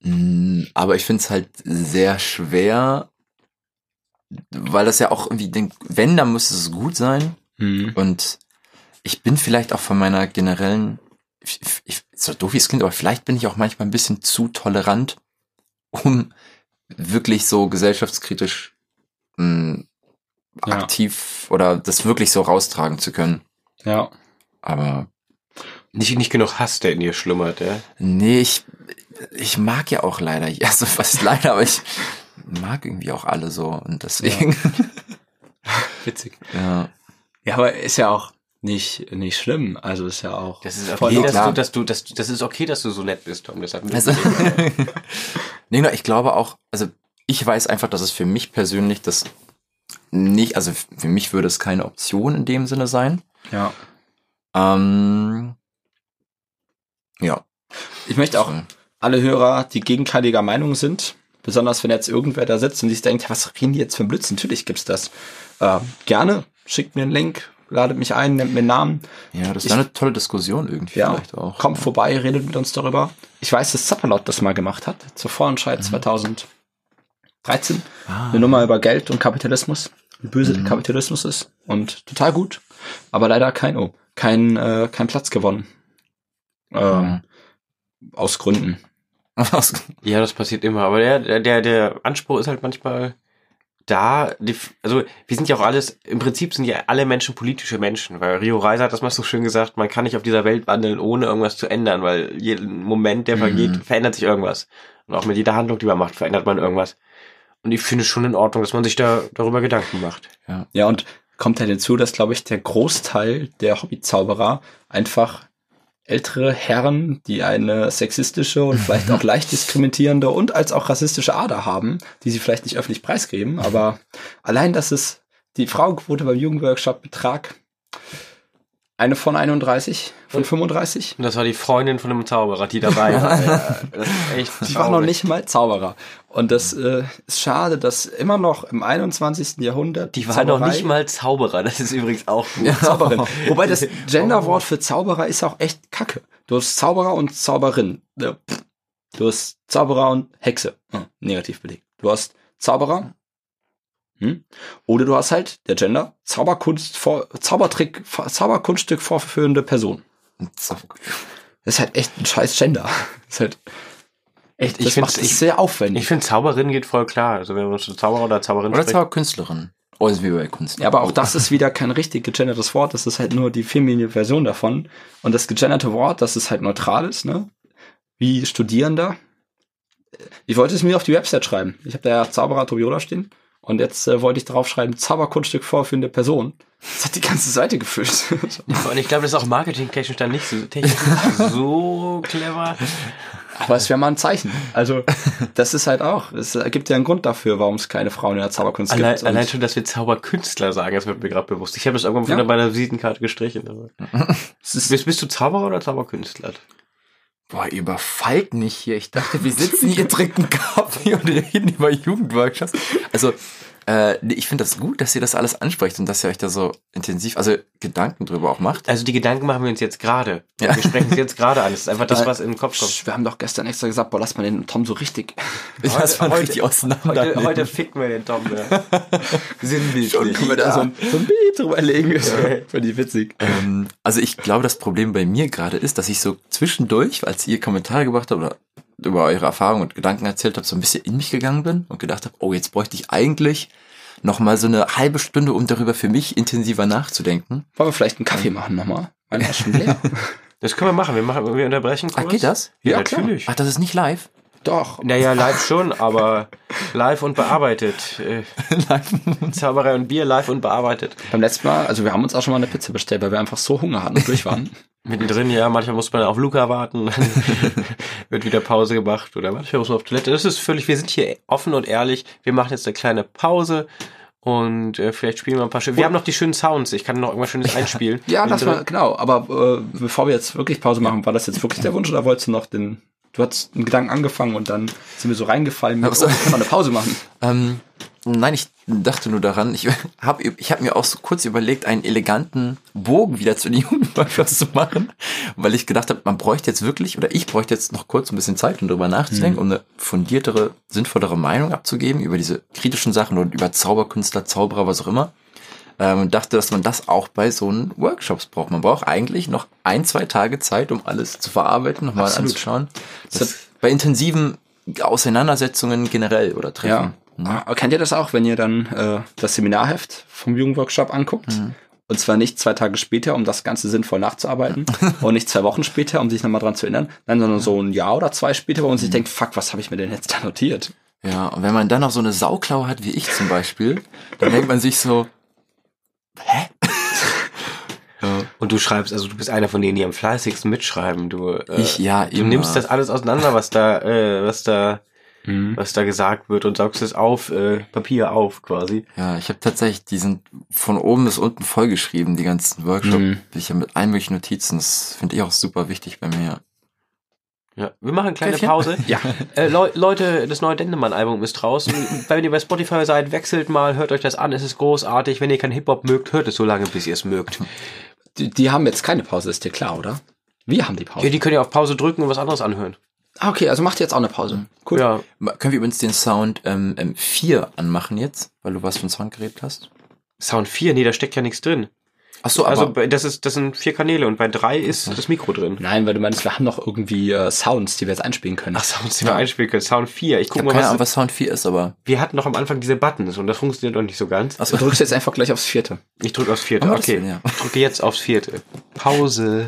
Mm, Aber ich finde es halt sehr schwer, weil das ja auch irgendwie, denk, wenn, dann muss es gut sein. Mhm. Und ich bin vielleicht auch von meiner generellen, ich, ich, so doof wie es klingt, aber vielleicht bin ich auch manchmal ein bisschen zu tolerant, um wirklich so gesellschaftskritisch mh, Ja. aktiv oder das wirklich so raustragen zu können. Ja. Aber Nicht, nicht genug Hass, der in dir schlummert, ja. nee, ich, ich mag ja auch leider, also was leider, aber ich mag irgendwie auch alle so und deswegen, Witzig. ja. Ja, aber ist ja auch nicht, nicht schlimm. Also ist ja auch. Das ist voll okay, dass klar. du, dass du, dass, das ist okay, dass du so nett bist, Tom. Das hat Also, nee, ich glaube auch, also ich weiß einfach, dass es für mich persönlich das nicht, also für mich würde es keine Option in dem Sinne sein. Ja. Ähm, ja. Ich möchte auch alle Hörer, die gegenteiliger Meinung sind, besonders wenn jetzt irgendwer da sitzt und sich denkt, was reden die jetzt für ein Blödsinn? Natürlich gibt's das. Äh, gerne, schickt mir einen Link, ladet mich ein, nennt mir einen Namen. Ja, das ist eine tolle Diskussion irgendwie Ja, vielleicht auch. kommt vorbei, redet mit uns darüber. Ich weiß, dass Zapperlot das mal gemacht hat, zur Vorentscheid 2013. Ah. Eine Nummer über Geld und Kapitalismus, wie böse der Kapitalismus ist und total gut, aber leider kein, oh, kein, äh, kein Platz gewonnen. Ähm, aus Gründen. Ja, das passiert immer. Aber der, der- der, Anspruch ist halt manchmal da. Die, also wir sind ja auch alles, im Prinzip sind ja alle Menschen politische Menschen, weil Rio Reiser hat das mal so schön gesagt, man kann nicht auf dieser Welt wandeln, ohne irgendwas zu ändern, weil jeden Moment, der vergeht, Mhm. verändert sich irgendwas. Und auch mit jeder Handlung, die man macht, verändert man irgendwas. Und ich finde es schon in Ordnung, dass man sich da darüber Gedanken macht. Ja, und kommt halt hinzu, dass, glaube ich, der Großteil der Hobbyzauberer einfach ältere Herren, die eine sexistische und vielleicht auch leicht diskriminierende und als auch rassistische Ader haben, die sie vielleicht nicht öffentlich preisgeben, aber allein, dass es die Frauenquote beim Jugendworkshop betrag eine von 31, von 35, Und das war die Freundin von einem Zauberer, die dabei war. Ja, das ist echt die war noch nicht mal Zauberer. Und das äh, ist schade, dass immer noch im 21. Jahrhundert Die war noch Zauberei- nicht mal Zauberer, das ist übrigens auch gut. Zauberin. Wobei das Genderwort für Zauberer ist auch echt kacke. Du hast Zauberer und Zauberin. Ja. Du hast Zauberer und Hexe. Hm, negativ belegt. Du hast Zauberer. Hm? Oder du hast halt der Gender Zauberkunst vor, Zaubertrick, Zauberkunststück vorführende Person. So. Das ist halt echt ein scheiß Gender. Das ist halt echt, Ich macht es sehr aufwendig. Ich finde Zauberin geht voll klar. Also wenn man zu Zauberer oder Zauberin Oder spricht. zwar Künstlerin. Oh, ist wie bei Kunst. Ja, aber auch das ist wieder kein richtig gegendertes Wort. Das ist halt nur die feminine Version davon. Und das gegenderte Wort, das ist halt neutral ist, ne? Wie Studierender. Ich wollte es mir auf die Website schreiben. Ich habe da ja Zauberer Tobiola stehen. Und jetzt äh, wollte ich drauf schreiben, Zauberkunststück vorführende Person. Das hat die ganze Seite gefüllt. Und ich glaube, das ist auch marketingtechnisch dann nicht so, so clever. Aber es wäre mal ein Zeichen. Also, das ist halt auch, es gibt ja einen Grund dafür, warum es keine Frauen in der Zauberkunst Allein, gibt. Allein schon, dass wir Zauberkünstler sagen, das wird mir gerade bewusst. Ich habe das irgendwann Ja. von meiner Visitenkarte gestrichen. Bist, bist du Zauberer oder Zauberkünstler? Boah, überfallt mich hier. Ich dachte, wir sitzen hier, trinken Kaffee und reden über Jugendworkshops. Also, äh, ich finde das gut, dass ihr das alles ansprecht und dass ihr euch da so intensiv, also Gedanken drüber auch macht. Also die Gedanken machen wir uns jetzt gerade. Ja. Wir sprechen es jetzt gerade an. Das ist einfach das, was in den Kopf kommt. wir haben doch gestern extra gesagt, boah, lass mal den Tom so richtig. Das man heute- richtig auseinander. Heute, heute ficken wir den Tom. Ja. Sinnbildlich. Können wir da so ein, so ein Beat drüber legen? Finde ich witzig. Ähm, also ich glaube, das Problem bei mir gerade ist, dass ich so zwischendurch, als ihr Kommentare gebracht habt oder über eure Erfahrungen und Gedanken erzählt habt, so ein bisschen in mich gegangen bin und gedacht habe, oh, jetzt bräuchte ich eigentlich noch mal so eine halbe Stunde, um darüber für mich intensiver nachzudenken. Wollen wir vielleicht einen Kaffee machen nochmal? Meiner ist schon leer. Das können wir machen. Wir, machen, wir unterbrechen kurz. Ah, geht das? Ja, Ja, klar. natürlich. Ach, das ist nicht live? Doch. Naja, live schon, aber live und bearbeitet. Äh, Zauberei und Bier live und bearbeitet. Beim letzten Mal, also wir haben uns auch schon mal eine Pizza bestellt, weil wir einfach so Hunger hatten und durch waren. Mittendrin, ja, manchmal muss man auf Luca warten, wird wieder Pause gemacht oder manchmal muss man auf Toilette. Das ist völlig, wir sind hier offen und ehrlich. Wir machen jetzt eine kleine Pause und äh, vielleicht spielen wir ein paar schöne. Wir haben noch die schönen Sounds. Ich kann noch irgendwas Schönes einspielen. Ja, das Mittendrin. war, genau. Aber äh, bevor wir jetzt wirklich Pause machen, war das jetzt wirklich der Wunsch oder wolltest du noch den, du hast einen Gedanken angefangen und dann sind wir so reingefallen mit, Aber so- oh, kann man eine Pause machen. Ähm, Nein, ich dachte nur daran, ich habe ich hab mir auch so kurz überlegt, einen eleganten Bogen wieder zu den Jugendworkshops zu machen, weil ich gedacht habe, man bräuchte jetzt wirklich, oder ich bräuchte jetzt noch kurz ein bisschen Zeit, um darüber nachzudenken, um eine fundiertere, sinnvollere Meinung abzugeben über diese kritischen Sachen und über Zauberkünstler, Zauberer, was auch immer. Ähm, und dachte, dass man das auch bei so einen Workshops braucht. Man braucht eigentlich noch ein, zwei Tage Zeit, um alles zu verarbeiten, nochmal anzuschauen. Das bei intensiven Auseinandersetzungen generell oder Treffen. Ja. Aber kennt ihr das auch, wenn ihr dann äh, das Seminarheft vom Jugendworkshop anguckt? Und zwar nicht zwei Tage später, um das Ganze sinnvoll nachzuarbeiten und nicht zwei Wochen später, um sich nochmal dran zu erinnern, nein, sondern so ein Jahr oder zwei später, wo man sich denkt, fuck, was habe ich mir denn jetzt da notiert? Ja, und wenn man dann noch so eine Sauklaue hat wie ich zum Beispiel, dann denkt man sich so, hä? Und du schreibst, also du bist einer von denen, die am fleißigsten mitschreiben. Du, äh, Ich, ja, du immer. nimmst das alles auseinander, was da, äh, was da, Mhm. was da gesagt wird und saugst es auf, äh, Papier auf quasi. Ja, ich habe tatsächlich diesen von oben bis unten vollgeschrieben, die ganzen Workshops. Mhm. Ich habe mit allen möglichen Notizen. Das finde ich auch super wichtig bei mir. Ja, wir machen eine kleine Käffchen? Pause. Ja. Äh, Leu Leute, das neue Dendemann-Album ist draußen. Wenn ihr bei Spotify seid, wechselt mal, hört euch das an, es ist großartig. Wenn ihr kein Hip-Hop mögt, hört es so lange, bis ihr es mögt. Die, die haben jetzt keine Pause, ist dir klar, oder? Wir haben die Pause. Ja, die könnt ihr auf Pause drücken und was anderes anhören. ah, okay, also macht ihr jetzt auch eine Pause. Cool. Ja, Können wir übrigens den Sound ähm, ähm, 4 anmachen jetzt, weil du was von Sound geredet hast? Sound 4, nee, da steckt ja nichts drin. Ach so, Also aber das ist, das sind vier Kanäle und bei drei ist das Mikro drin. Nein, weil du meinst, wir haben noch irgendwie äh, Sounds, die wir jetzt einspielen können. Ach, Sounds, die wir einspielen können. Sound 4. Ich ich guck habe mal, keine was, Ahnung, was Sound 4 ist, aber wir hatten noch am Anfang diese Buttons und das funktioniert noch nicht so ganz. Du drückst jetzt einfach gleich aufs vierte. Ich drücke aufs vierte. Oh, Okay, will, ja. ich drücke jetzt aufs vierte. Pause.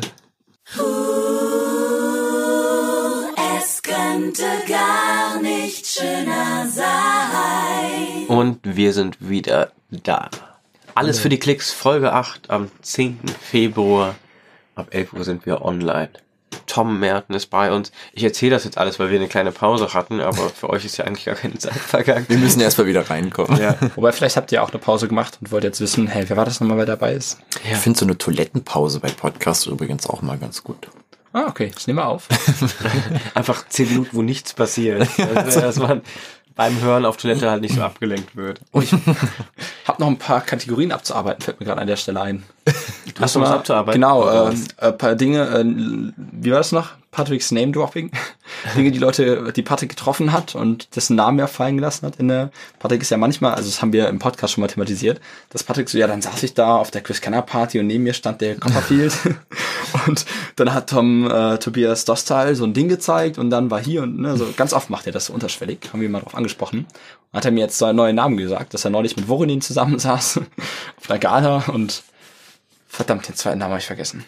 Es könnte gar nicht schöner sein. Und wir sind wieder da. Alles für die Klicks, Folge 8 am 10. Februar. Ab 11 Uhr sind wir online. Tom Merten ist bei uns. Ich erzähle das jetzt alles, weil wir eine kleine Pause hatten, aber für euch ist ja eigentlich gar keine Zeit vergangen. wir müssen erstmal wieder reinkommen. Ja. Wobei, vielleicht habt ihr auch eine Pause gemacht und wollt jetzt wissen, hey, wer war das nochmal, wer dabei ist? Ich finde so eine Toilettenpause bei Podcasts übrigens auch mal ganz gut. Ah, okay, das nehmen wir auf. Einfach 10 Minuten, wo nichts passiert. Also, dass man beim Hören auf Toilette halt nicht so abgelenkt wird. Oh, ich hab noch ein paar Kategorien abzuarbeiten, fällt mir gerade an der Stelle ein. Du hast noch was abzuarbeiten? Genau, ähm, ein paar Dinge, äh, wie war das noch? Patricks Name-Dropping. Dinge, die Leute, die Patrick getroffen hat und dessen Namen er fallen gelassen hat. In der Patrick ist ja manchmal, also das haben wir im Podcast schon mal thematisiert, dass Patrick so, ja, dann saß ich da auf der Chris Kenner Party und neben mir stand der Copperfield. und dann hat Tom äh, Tobias Dostal so ein Ding gezeigt und dann war hier und ne, so ganz oft macht er das so unterschwellig, haben wir mal drauf angesprochen. Hat er mir jetzt seinen neuen Namen gesagt, dass er neulich mit Voronin zusammensaß auf einer Gala und verdammt, den zweiten Namen habe ich vergessen.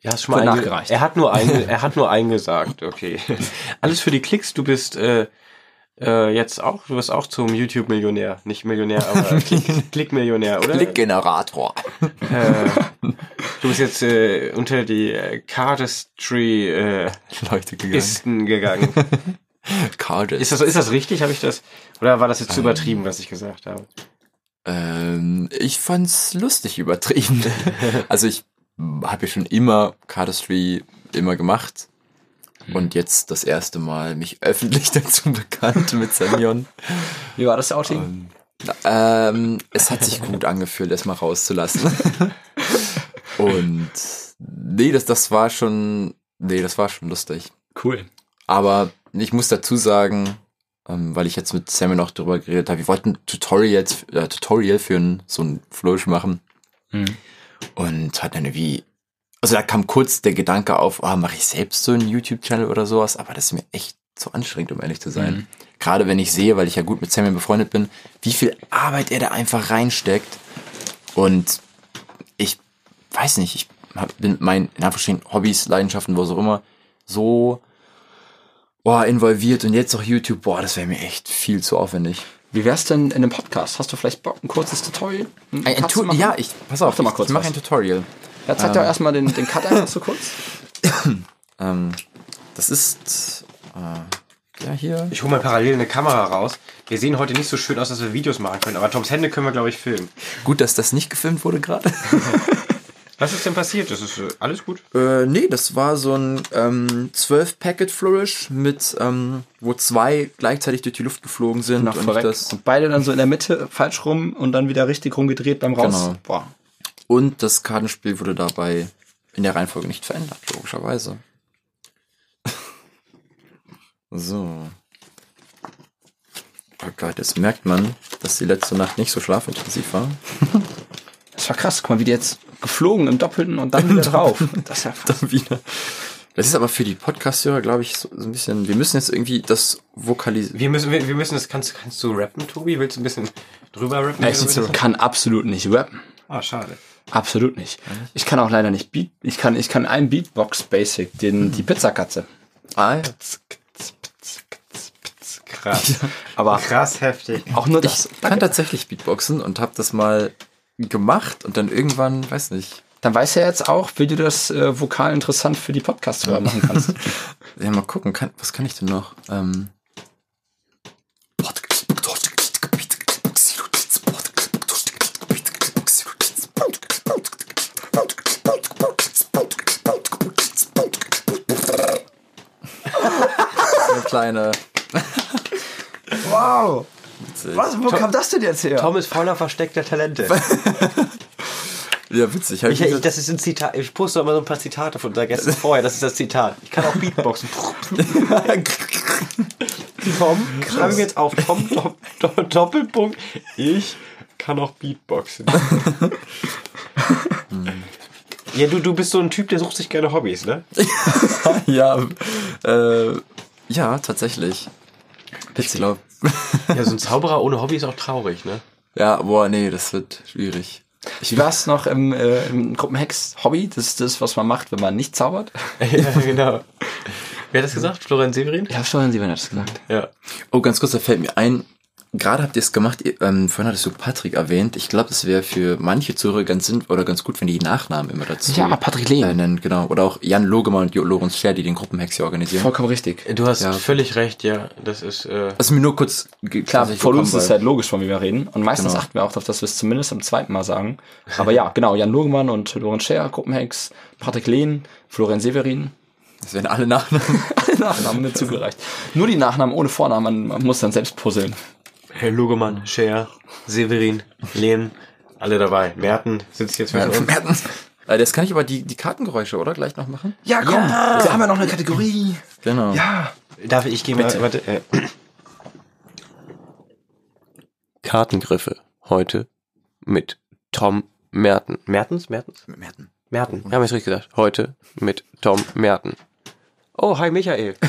Ja, ist schon mal nachgereicht. Er hat nur einge er hat nur eingesagt, okay. Alles für die Klicks, du bist äh, äh, jetzt auch, du bist auch zum YouTube Millionär, nicht Millionär, aber Klick, Klick-Millionär, oder? Klickgenerator. Äh, du bist jetzt äh, unter die äh, Cardistry äh, Leute gegangen. Isten gegangen. Cardis. Ist das ist das richtig? Habe ich das oder war das jetzt zu übertrieben, was ich gesagt habe? Ähm, ich fand's lustig übertrieben. also ich habe ja schon immer Cardistry immer gemacht. Und jetzt das erste Mal mich öffentlich dazu bekannt mit Semyon. Wie war das Outing? Ähm, es hat sich gut angefühlt, das mal rauszulassen. Und nee, das, das war schon, nee, das war schon lustig. Cool. Aber ich muss dazu sagen, ähm, weil ich jetzt mit Sammy noch drüber geredet habe, wir wollten Tutorials, äh, Tutorial für einen, so einen Flourish machen. Mhm. Und hat dann irgendwie, also da kam kurz der Gedanke auf, ah, mache ich selbst so einen YouTube-Channel oder sowas, aber das ist mir echt zu anstrengend, um ehrlich zu sein. Mhm. Gerade wenn ich sehe, weil ich ja gut mit Samuel befreundet bin, wie viel Arbeit er da einfach reinsteckt. Und ich weiß nicht, ich bin mit meinen, in Anführungsstrichen, Hobbys, Leidenschaften, was auch immer, so boah, involviert und jetzt auch YouTube, boah, das wäre mir echt viel zu aufwendig. Wie wär's denn in einem Podcast? Hast du vielleicht Bock, ein kurzes Tutorial? Ein, ein zu Tu- machen? ja, ich, pass auf, Mach mal ich, kurz ich mache ein Tutorial. Ja, zeig doch erstmal den, den Cut einfach so kurz. Ähm, das ist, äh, ja, hier. Ich hole mal parallel eine Kamera raus. Wir sehen heute nicht so schön aus, dass wir Videos machen können, aber Toms Hände können wir, glaube ich, filmen. Gut, dass das nicht gefilmt wurde gerade. Was ist denn passiert? Das ist äh, alles gut. Äh, nee, das war so ein ähm, 12-Packet-Flourish mit, ähm, wo zwei gleichzeitig durch die Luft geflogen sind. Nach und das, Und beide dann so in der Mitte falsch rum und dann wieder richtig rumgedreht beim Raus. Genau. Boah. und das Kartenspiel wurde dabei in der Reihenfolge nicht verändert, logischerweise. so. Oh Gott, jetzt merkt man, dass die letzte Nacht nicht so schlafintensiv war. Das war krass. Guck mal, wie die jetzt geflogen im Doppelten und dann wieder drauf. Das ist ja Dann wieder. Das ist aber für die Podcast-Hörer, glaube ich, so, so ein bisschen. Wir müssen jetzt irgendwie das vokalisieren. Wir müssen, wir, wir müssen das. Kannst, kannst du rappen, Tobi? Willst du ein bisschen drüber rappen? Ich kann absolut nicht rappen. Ah, schade. Absolut nicht. Ich kann auch leider nicht Beat. Ich kann, ich kann einen Beatbox Basic, den, die Pizzakatze. Ah, ja. Krass. Aber Krass heftig. auch nur das. Ich kann tatsächlich Beatboxen und habe das mal gemacht und dann irgendwann, weiß nicht. Dann weiß er jetzt auch, wie du das äh, Vokal interessant für die Podcast-Hörer machen kannst. Ja, mal gucken, kann, was kann ich denn noch? Ähm, Eine kleine. wow. Witzig. Wo kam das denn jetzt her? Tom ist voller versteckter Talente. Ja, witzig. Ich, ich, das ist ein Zitat. Ich poste immer so ein paar Zitate von unseren Gästen vorher. Das ist das Zitat. Ich kann auch Beatboxen. Tom, schreiben wir jetzt auf. Tom, Tom, Tom, Doppelpunkt. Ich kann auch Beatboxen. ja, du, du bist so ein Typ, der sucht sich gerne Hobbys, ne? ja, äh, ja, tatsächlich. Ich glaube. Ja, so ein Zauberer ohne Hobby ist auch traurig, ne? Ja, boah, nee, das wird schwierig. Wie war es noch im, äh, im Gruppenhex Hobby? Das ist das, was man macht, wenn man nicht zaubert. ja, genau. Wer hat das gesagt? Florian Severin? Ja, Florian Sieber hat das gesagt. Ja. Oh, ganz kurz, da fällt mir ein, gerade habt ihr es gemacht, ähm, vorhin hattest du Patrick erwähnt. Ich glaube, es wäre für manche Zuhörer ganz sinn oder ganz gut, wenn die Nachnamen immer dazu Ja, Patrick Lehn. äh, nennen. Genau. Oder auch Jan Logemann und Jo- Lorenz Scher, die den Gruppenhex hier organisieren. Vollkommen richtig. Du hast Ja. völlig recht, ja. Das ist, äh, Also mir nur kurz Klar, vor uns ist es halt logisch, von wie wir reden. Und meistens Genau. achten wir auch darauf, dass wir es zumindest am zweiten Mal sagen. Aber ja, genau, Jan Logemann und Lorenz Scher, Gruppenhex, Patrick Lehn, Florian Severin. Das wären alle Nachnamen. Alle Nachnamen mit zugereicht. Nur die Nachnamen ohne Vornamen, man, man muss dann selbst puzzeln. Herr Lugemann, Scher, Severin, Lehn, alle dabei. Merten sitzt jetzt mit uns. Merten. Äh, Das kann ich aber die, die Kartengeräusche, oder? Gleich noch machen? Ja, komm, wir haben ja noch eine Kategorie. Genau. Ja. Darf ich gehen? Warte, warte. Äh. Kartengriffe heute mit Tom Merten. Mertens? Mertens? Merten. Merten. Wir haben es richtig gesagt. Heute mit Tom Merten. Oh, hi Michael.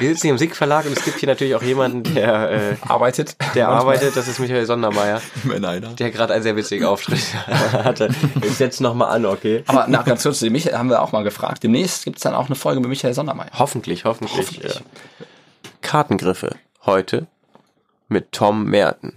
Wir sitzen hier im SIG Verlag und es gibt hier natürlich auch jemanden, der, äh, Arbeitet. der arbeitet. Das ist Michael Sondermeier, Wenn einer. der gerade einen sehr witzigen Auftritt hatte. Ich setze nochmal an, okay? Aber nach ganz kurz, den Michael haben wir auch mal gefragt. Demnächst gibt es dann auch eine Folge mit Michael Sondermeier. Hoffentlich, hoffentlich. Ja. Kartengriffe heute mit Tom Merten.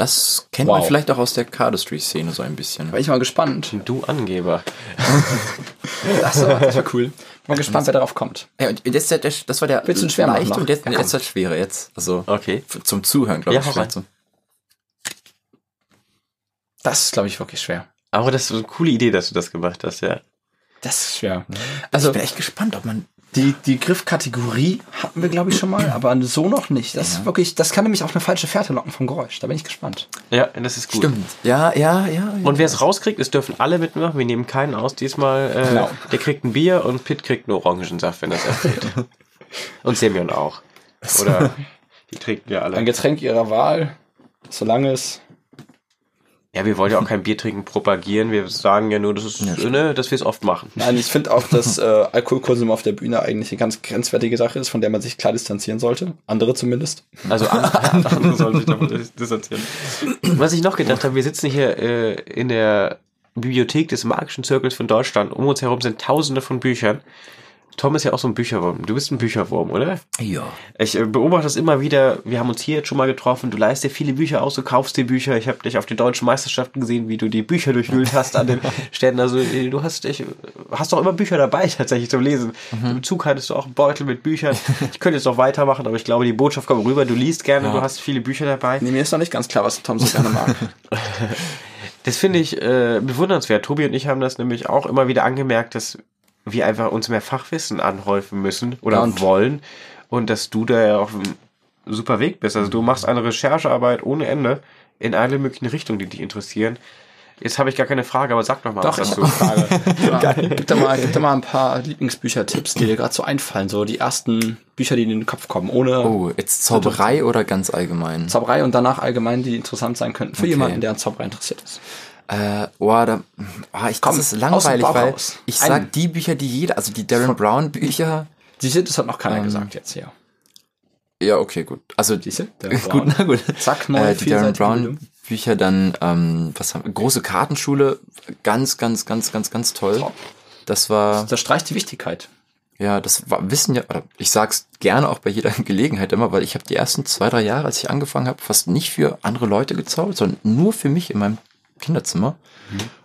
Das kennt Wow. man vielleicht auch aus der Cardistry-Szene so ein bisschen. Bin ich mal gespannt. Du Angeber. Achso, das war cool. Mal gespannt, wer darauf kommt. Ja, und das, das, das war der Willst du schwer leichte und jetzt, Ja, jetzt wird schwerer jetzt. Also Okay. zum Zuhören, glaube Ja, ich. vielleicht. Das ist, glaube ich, wirklich schwer. Aber das ist eine coole Idee, dass du das gemacht hast, ja. Das ist schwer. Ich Also, bin echt gespannt, ob man. Die, die Griffkategorie hatten wir, glaube ich, schon mal, aber so noch nicht. Das ist wirklich, das kann nämlich auch eine falsche Fährte locken vom Geräusch. Da bin ich gespannt. Ja, das ist gut. Stimmt. Ja, ja, ja. Und wer es rauskriegt, es dürfen alle mitmachen. Wir nehmen keinen aus. Diesmal, äh, Genau. der kriegt ein Bier und Pitt kriegt einen Orangensaft, wenn das erzählt. und Semyon auch. Oder die trinken ja Ein alle. Getränk ihrer Wahl, solange es. Ja, wir wollen ja auch kein Biertrinken propagieren. Wir sagen ja nur, das ist, Ja, ne, dass wir es oft machen. Nein, ich finde auch, dass äh, Alkoholkonsum auf der Bühne eigentlich eine ganz grenzwertige Sache ist, von der man sich klar distanzieren sollte. Andere zumindest. Also an- andere sollen sich davon dis- distanzieren. Was ich noch gedacht habe, wir sitzen hier äh, in der Bibliothek des Magischen Zirkels von Deutschland. Um uns herum sind tausende von Büchern. Tom ist ja auch so ein Bücherwurm. Du bist ein Bücherwurm, oder? Ja. Ich äh, beobachte das immer wieder. Wir haben uns hier jetzt schon mal getroffen. Du leist dir viele Bücher aus, du kaufst dir Bücher. Ich habe dich auf den deutschen Meisterschaften gesehen, wie du die Bücher durchwühlt hast an den Ständen. Also äh, du hast, ich, hast doch immer Bücher dabei tatsächlich zum Lesen. Im Zug hattest du auch einen Beutel mit Büchern. Ich könnte jetzt noch weitermachen, aber ich glaube, die Botschaft kommt rüber. Du liest gerne, du hast viele Bücher dabei. Nee, mir ist noch nicht ganz klar, was Tom so gerne mag. Das finde ich äh, bewundernswert. Tobi und ich haben das nämlich auch immer wieder angemerkt, dass wir einfach uns mehr Fachwissen anhäufen müssen oder Ja, und- wollen und dass du da ja auf einem super Weg bist. Also du machst eine Recherchearbeit ohne Ende in alle möglichen Richtungen, die dich interessieren. Jetzt habe ich gar keine Frage, aber sag doch mal Doch, was dazu. Frage. Gib da mal, gib da mal ein paar Lieblingsbüchertipps, die dir gerade so einfallen. So die ersten Bücher, die in den Kopf kommen, ohne Oh, jetzt Zauberei oder ganz allgemein? Zauberei und danach allgemein, die interessant sein könnten für Okay. jemanden, der an Zauberei interessiert ist. Äh, oh, da, oh, ich, Komm, das ist langweilig, weil ich Einen. sag die Bücher, die jeder, also die Darren Brown Bücher. Siehst du, das hat noch keiner Ähm, gesagt jetzt hier. Ja, okay, gut. Also die? Darren gut, na gut. Zack, neue äh, die Darren Brown. Bücher dann, ähm, was haben? Große Kartenschule, ganz, ganz, ganz, ganz, ganz toll. Top. Das war, Das streicht die Wichtigkeit. ja, das war, wissen ja, ich sag's gerne auch bei jeder Gelegenheit immer, weil ich habe die ersten zwei, drei Jahre, als ich angefangen habe, fast nicht für andere Leute gezaubert, sondern nur für mich in meinem Kinderzimmer.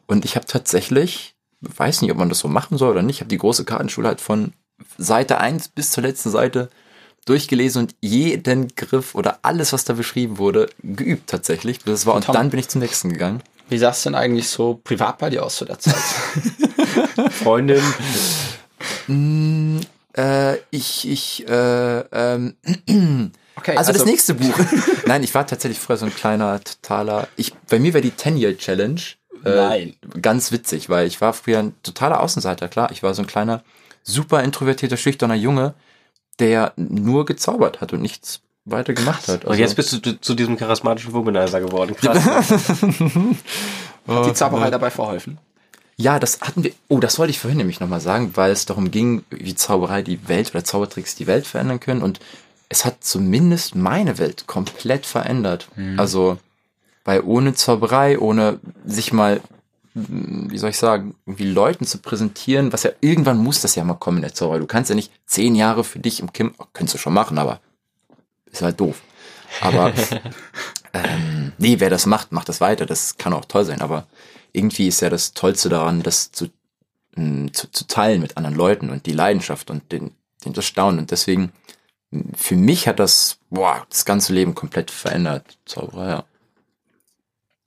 Und ich habe tatsächlich, weiß nicht, ob man das so machen soll oder nicht, habe die große Kartenschule halt von Seite 1 bis zur letzten Seite durchgelesen und jeden Griff oder alles, was da beschrieben wurde, geübt tatsächlich. Das war, und Tom- dann bin ich zum nächsten gegangen. Wie sah es denn eigentlich so privat bei dir aus zu der Zeit? Freundin, Äh, ich, ich, äh, ähm, Okay, also, das nächste Buch. Nein, ich war tatsächlich früher so ein kleiner, totaler, ich, bei mir wäre die 10-Year-Challenge. Äh, Nein. Ganz witzig, weil ich war früher ein totaler Außenseiter, klar. Ich war so ein kleiner, super introvertierter, schüchterner Junge, der nur gezaubert hat und nichts weiter gemacht hat. Also und jetzt bist du zu- zu diesem charismatischen Womanizer geworden. Krass. Hat die Zauberei dabei verholfen? Ja, das hatten wir. Oh, das wollte ich vorhin nämlich nochmal sagen, weil es darum ging, wie Zauberei die Welt oder Zaubertricks die Welt verändern können. Und es hat zumindest meine Welt komplett verändert. Also, weil ohne Zauberei, ohne sich mal, mm, wie soll ich sagen, irgendwie Leuten zu präsentieren, was ja irgendwann muss das ja mal kommen in der Zauberei. Du kannst ja nicht zehn Jahre für dich im Kim, oh, könntest du schon machen, aber ist halt doof. Aber ähm, nee, wer das macht, macht das weiter. Das kann auch toll sein, aber irgendwie ist ja das Tollste daran, das zu, mh, zu, zu teilen mit anderen Leuten und die Leidenschaft und den, den das Staunen. Und deswegen, für mich hat das, boah, das ganze Leben komplett verändert. Zauberer, ja.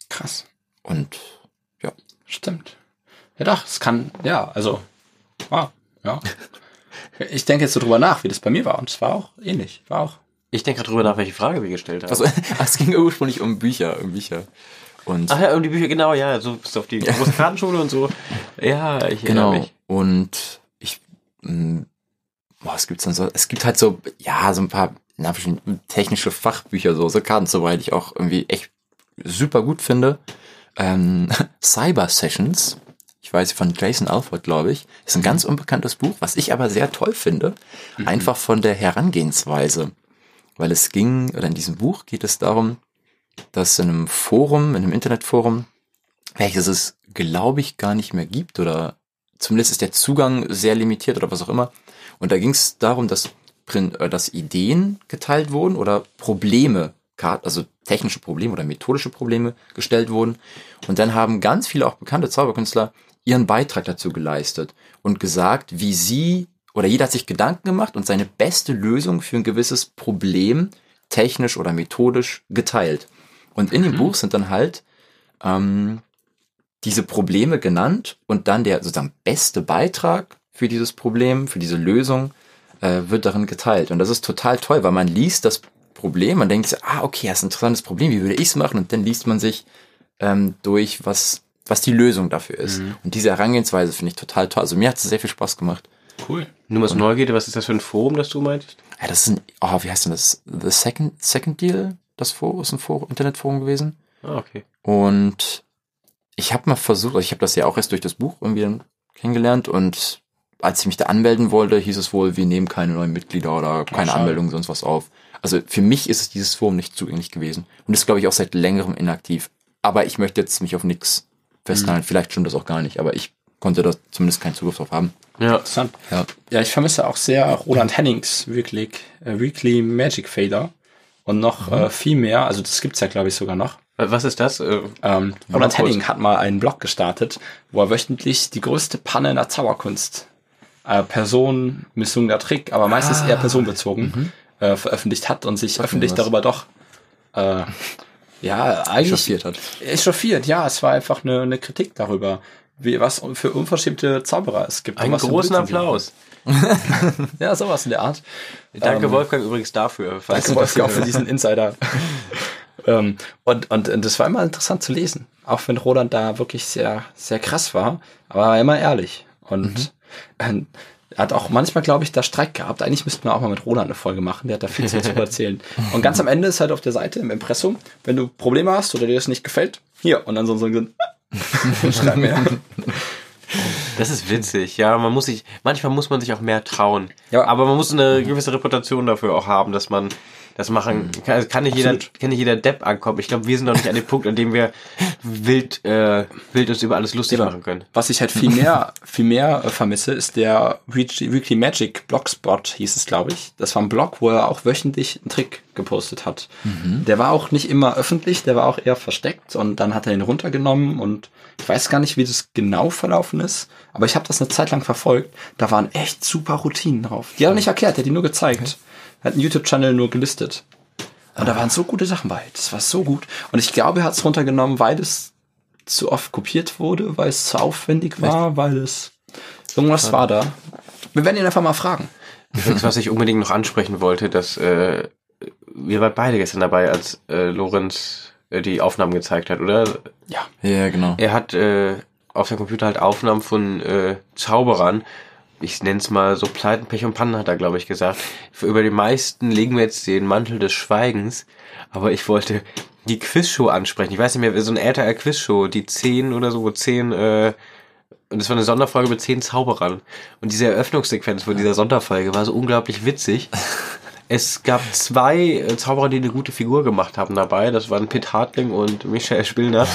Krass. Und ja. Stimmt. Ja doch, es kann, ja, also, wow, ja. Ich denke jetzt so drüber nach, wie das bei mir war und es war auch ähnlich. War auch. Ich denke gerade drüber nach, welche Frage wir gestellt haben. Also, es ging ursprünglich um Bücher, um Bücher. Und Ach ja, um die Bücher, genau, ja, so bist du auf die große Kartenschule und so. Ja, ich erinnere Genau. mich. Und ich, mh, boah, es gibt so, es gibt halt so, ja, so ein paar Anführungsstrichen, technische Fachbücher, so, so Kartenzauberei, die ich auch irgendwie echt super gut finde. Ähm, Cyber Sessions, ich weiß von Jason Alford, glaube ich, ist ein ganz unbekanntes Buch, was ich aber sehr toll finde, einfach von der Herangehensweise. Weil es ging, oder in diesem Buch geht es darum, dass in einem Forum, in einem Internetforum, welches es, glaube ich, gar nicht mehr gibt oder zumindest ist der Zugang sehr limitiert oder was auch immer. Und da ging es darum, dass, äh, dass Ideen geteilt wurden oder Probleme, also technische Probleme oder methodische Probleme gestellt wurden. Und dann haben ganz viele auch bekannte Zauberkünstler ihren Beitrag dazu geleistet und gesagt, wie sie oder jeder hat sich Gedanken gemacht und seine beste Lösung für ein gewisses Problem technisch oder methodisch geteilt. Und in dem Buch sind dann halt ähm, diese Probleme genannt und dann der sozusagen beste Beitrag für dieses Problem, für diese Lösung äh, wird darin geteilt. Und das ist total toll, weil man liest das Problem, man denkt, sich, ah, okay, das ist ein interessantes Problem, wie würde ich es machen? Und dann liest man sich ähm, durch, was, was die Lösung dafür ist. Und diese Herangehensweise finde ich total toll. Also mir hat es sehr viel Spaß gemacht. Cool. Nur mal so Neugierde, was ist das für ein Forum, das du meintest? Ja, das ist ein, oh, wie heißt denn das? The Second, Second Deal, das Forum, ist ein Forum, Internetforum gewesen. Ah, okay. Und ich habe mal versucht, also ich habe das ja auch erst durch das Buch irgendwie kennengelernt und als ich mich da anmelden wollte, hieß es wohl, wir nehmen keine neuen Mitglieder oder keine schade. Anmeldung, sonst was auf. Also für mich ist es dieses Forum nicht zugänglich gewesen und ist, glaube ich, auch seit längerem inaktiv. Aber ich möchte jetzt mich auf nichts festhalten. Vielleicht stimmt das auch gar nicht, aber ich konnte da zumindest keinen Zugriff drauf haben. Ja. Interessant. Ja. Ja, ich vermisse auch sehr Roland Hennings wirklich, äh, Weekly Magic Fader und noch äh, viel mehr. Also das gibt's ja, glaube ich, sogar noch. Was ist das? Äh, Ähm, kurz. Henning hat mal einen Blog gestartet, wo er wöchentlich die größte Panne in der Zauberkunst, äh, Person, misslungener Trick, aber meistens eher personenbezogen, äh, veröffentlicht hat und sich Sag öffentlich was. darüber doch, äh, ja, eigentlich Chauffiert hat. echauffiert. Ja, es war einfach eine, eine Kritik darüber, wie, was für unverschämte Zauberer es gibt. einen großen Applaus. Ja, sowas in der Art. Danke, Ähm, Wolfgang, übrigens dafür. Danke Wolfgang auch für diesen Insider. ähm, und, und, und das war immer interessant zu lesen. Auch wenn Roland da wirklich sehr, sehr krass war, aber er immer ehrlich. Und ähm, er hat auch manchmal, glaube ich, da Streik gehabt. Eigentlich müssten wir auch mal mit Roland eine Folge machen. Der hat da viel zu erzählen. Und ganz am Ende ist halt auf der Seite im Impressum, wenn du Probleme hast oder dir das nicht gefällt, hier. Und dann so, so ein Schreib mir. Das ist witzig, ja. Man muss sich, manchmal muss man sich auch mehr trauen. Ja. Aber man muss eine gewisse Reputation dafür auch haben, dass man das machen kann. Also kann nicht jeder, Absolut. kann nicht jeder Depp ankommen. Ich glaube, wir sind noch nicht an dem Punkt, an dem wir wild, äh, wild uns über alles lustig machen können. Was ich halt viel mehr, viel mehr äh, vermisse, ist der Weekly Magic Blogspot, hieß es, glaube ich. Das war ein Blog, wo er auch wöchentlich einen Trick gepostet hat. Der war auch nicht immer öffentlich, der war auch eher versteckt und dann hat er ihn runtergenommen und ich weiß gar nicht, wie das genau verlaufen ist, aber ich habe das eine Zeit lang verfolgt. Da waren echt super Routinen drauf. Die hat er nicht erklärt, der hat die nur gezeigt. Er hat einen YouTube-Channel nur gelistet. Und da waren so gute Sachen bei. Das war so gut. Und ich glaube, er hat es runtergenommen, weil es zu oft kopiert wurde, weil es zu aufwendig war, weil es irgendwas war da. Wir werden ihn einfach mal fragen. Übrigens, was ich unbedingt noch ansprechen wollte, dass äh, wir waren beide gestern dabei, als äh, Lorenz äh, die Aufnahmen gezeigt hat, oder? Ja. Ja, genau. Er hat äh, auf seinem Computer halt Aufnahmen von äh, Zauberern. Ich nenne es mal so Pleiten, Pech und Pannen, hat er, glaube ich, gesagt. Für über die meisten legen wir jetzt den Mantel des Schweigens. Aber ich wollte die Quizshow ansprechen. Ich weiß nicht mehr, so eine ältere Quizshow, die zehn oder so, wo zehn, äh, und das war eine Sonderfolge mit zehn Zauberern. Und diese Eröffnungssequenz von dieser Sonderfolge war so unglaublich witzig. Es gab zwei äh, Zauberer, die eine gute Figur gemacht haben dabei. Das waren Pitt Hartling und Michael Spillner.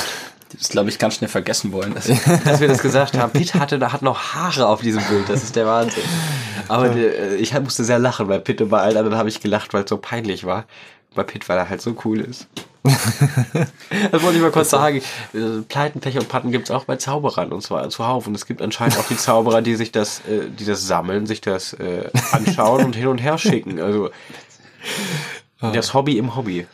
Die das, glaube ich, ganz schnell vergessen wollen. Das, dass wir das gesagt haben. Pitt hatte, da hat noch Haare auf diesem Bild. Das ist der Wahnsinn. Aber der, ich musste sehr lachen bei Pitt und bei allen anderen habe ich gelacht, weil es so peinlich war. Bei Pitt, weil er halt so cool ist. das wollte ich mal kurz sagen. Äh, Pleiten, Pech und Patten gibt's auch bei Zauberern und zwar zuhauf. Und es gibt anscheinend auch die Zauberer, die sich das, äh, die das sammeln, sich das äh, anschauen und hin und her schicken. Also das Hobby im Hobby.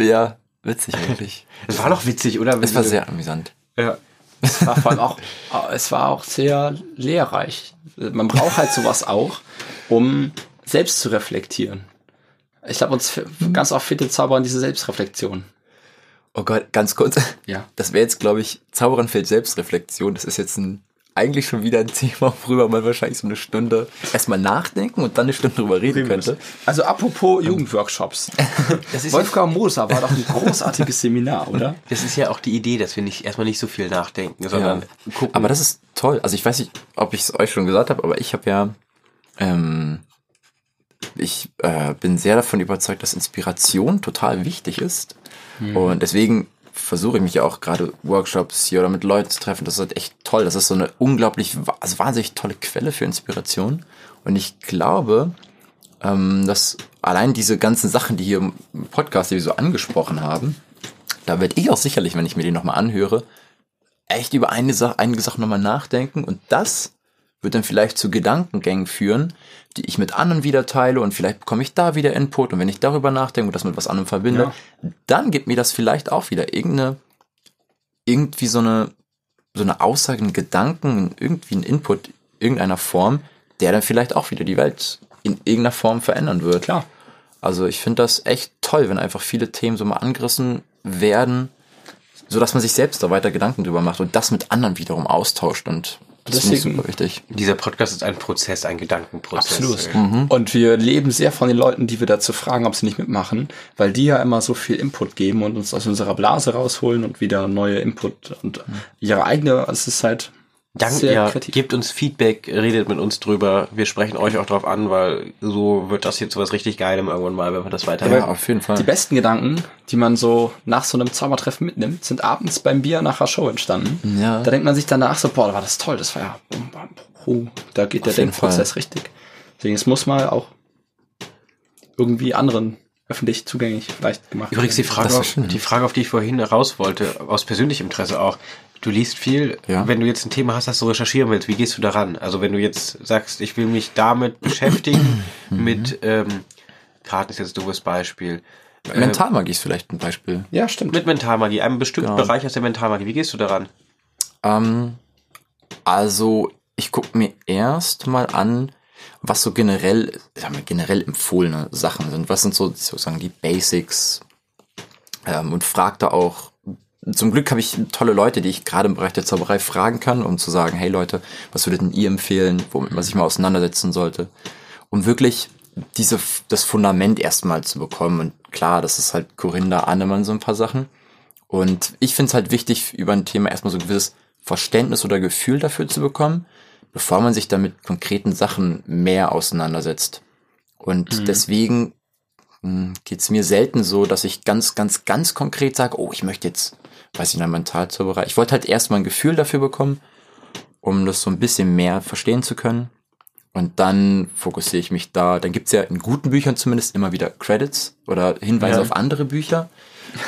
Ja, witzig eigentlich. Es war doch witzig, oder? Es war sehr amüsant. Ja. es war vor allem auch, es war auch sehr lehrreich. Man braucht halt sowas auch, um selbst zu reflektieren. Ich glaube, uns f- ganz oft fehlt den Zauberern diese Selbstreflexion. Oh Gott, ganz kurz. Ja. Das wäre jetzt, glaube ich, Zauberern fällt Selbstreflexion. Das ist jetzt ein, eigentlich schon wieder ein Thema, worüber man wahrscheinlich so eine Stunde erstmal nachdenken und dann eine Stunde drüber reden könnte. Also apropos Jugendworkshops. Das ist Wolfgang Moser war doch ein großartiges Seminar, oder? Das ist ja auch die Idee, dass wir nicht erstmal nicht so viel nachdenken, sondern gucken. Aber das ist toll. Also ich weiß nicht, ob ich es euch schon gesagt habe, aber ich habe ja, ähm, ich äh, bin sehr davon überzeugt, dass Inspiration total wichtig ist. Und deswegen versuche ich mich auch gerade Workshops hier oder mit Leuten zu treffen. Das ist halt echt toll. Das ist so eine unglaublich, also wahnsinnig tolle Quelle für Inspiration. Und ich glaube, ähm, dass allein diese ganzen Sachen, die hier im Podcast, die wir so angesprochen haben, da werde ich auch sicherlich, wenn ich mir die nochmal anhöre, echt über eine Sache, einige Sachen nochmal nachdenken und das wird dann vielleicht zu Gedankengängen führen, die ich mit anderen wieder teile und vielleicht bekomme ich da wieder Input und wenn ich darüber nachdenke und das mit was anderem verbinde, dann gibt mir das vielleicht auch wieder irgendeine, irgendwie so eine, so eine Aussage, einen Gedanken, irgendwie einen Input irgendeiner Form, der dann vielleicht auch wieder die Welt in irgendeiner Form verändern wird. Klar. Also ich finde das echt toll, wenn einfach viele Themen so mal angerissen werden, so dass man sich selbst da weiter Gedanken drüber macht und das mit anderen wiederum austauscht und das Deswegen- super wichtig. Dieser Podcast ist ein Prozess, ein Gedankenprozess. Absolut. Äh, Und wir leben sehr von den Leuten, die wir dazu fragen, ob sie nicht mitmachen, weil die ja immer so viel Input geben und uns aus unserer Blase rausholen und wieder neue Input und ihre eigene, es ist halt, Danke, ja, kreativ. gebt uns Feedback, redet mit uns drüber. Wir sprechen euch auch drauf an, weil so wird das hier zu was richtig Geilem irgendwann mal, wenn wir das weiter Ja, auf jeden Fall. Die besten Gedanken, die man so nach so einem Zaubertreffen mitnimmt, sind abends beim Bier nach der Show entstanden. Ja. Da denkt man sich danach so, boah, war das toll, das war ja, oh, da geht der Auf jeden Denkprozess richtig. Deswegen, es muss mal auch irgendwie anderen öffentlich zugänglich vielleicht gemacht Übrigens die. Frage, auf, die Frage, auf die ich vorhin raus wollte, aus persönlichem Interesse auch. Du liest viel. Ja. Wenn du jetzt ein Thema hast, das du recherchieren willst, wie gehst du daran? Also wenn du jetzt sagst, ich will mich damit beschäftigen, mit ähm, Karten ist jetzt ein doofes Beispiel. Äh, Mentalmagie ist vielleicht ein Beispiel. Ja, stimmt. mit Mentalmagie, einem bestimmten Genau. Bereich aus der Mentalmagie. Wie gehst du daran? Ähm, also, ich gucke mir erst mal an, was so generell, wir, generell empfohlene Sachen sind. Was sind so sozusagen die Basics? Ähm, und frag da auch, zum Glück habe ich tolle Leute, die ich gerade im Bereich der Zauberei fragen kann, um zu sagen, hey Leute, was würdet denn ihr empfehlen, womit man sich mal auseinandersetzen sollte? Um wirklich diese, das Fundament erstmal zu bekommen. Und klar, das ist halt Corinda Annemann so ein paar Sachen. Und ich finde es halt wichtig, über ein Thema erstmal so ein gewisses Verständnis oder Gefühl dafür zu bekommen, bevor man sich dann mit konkreten Sachen mehr auseinandersetzt. Und deswegen geht es mir selten so, dass ich ganz, ganz, ganz konkret sage, oh, ich möchte jetzt, weiß ich nicht, Mentalzauberei. Ich wollte halt erstmal ein Gefühl dafür bekommen, um das so ein bisschen mehr verstehen zu können. Und dann fokussiere ich mich da. Dann gibt's ja in guten Büchern zumindest immer wieder Credits oder Hinweise Ja. auf andere Bücher.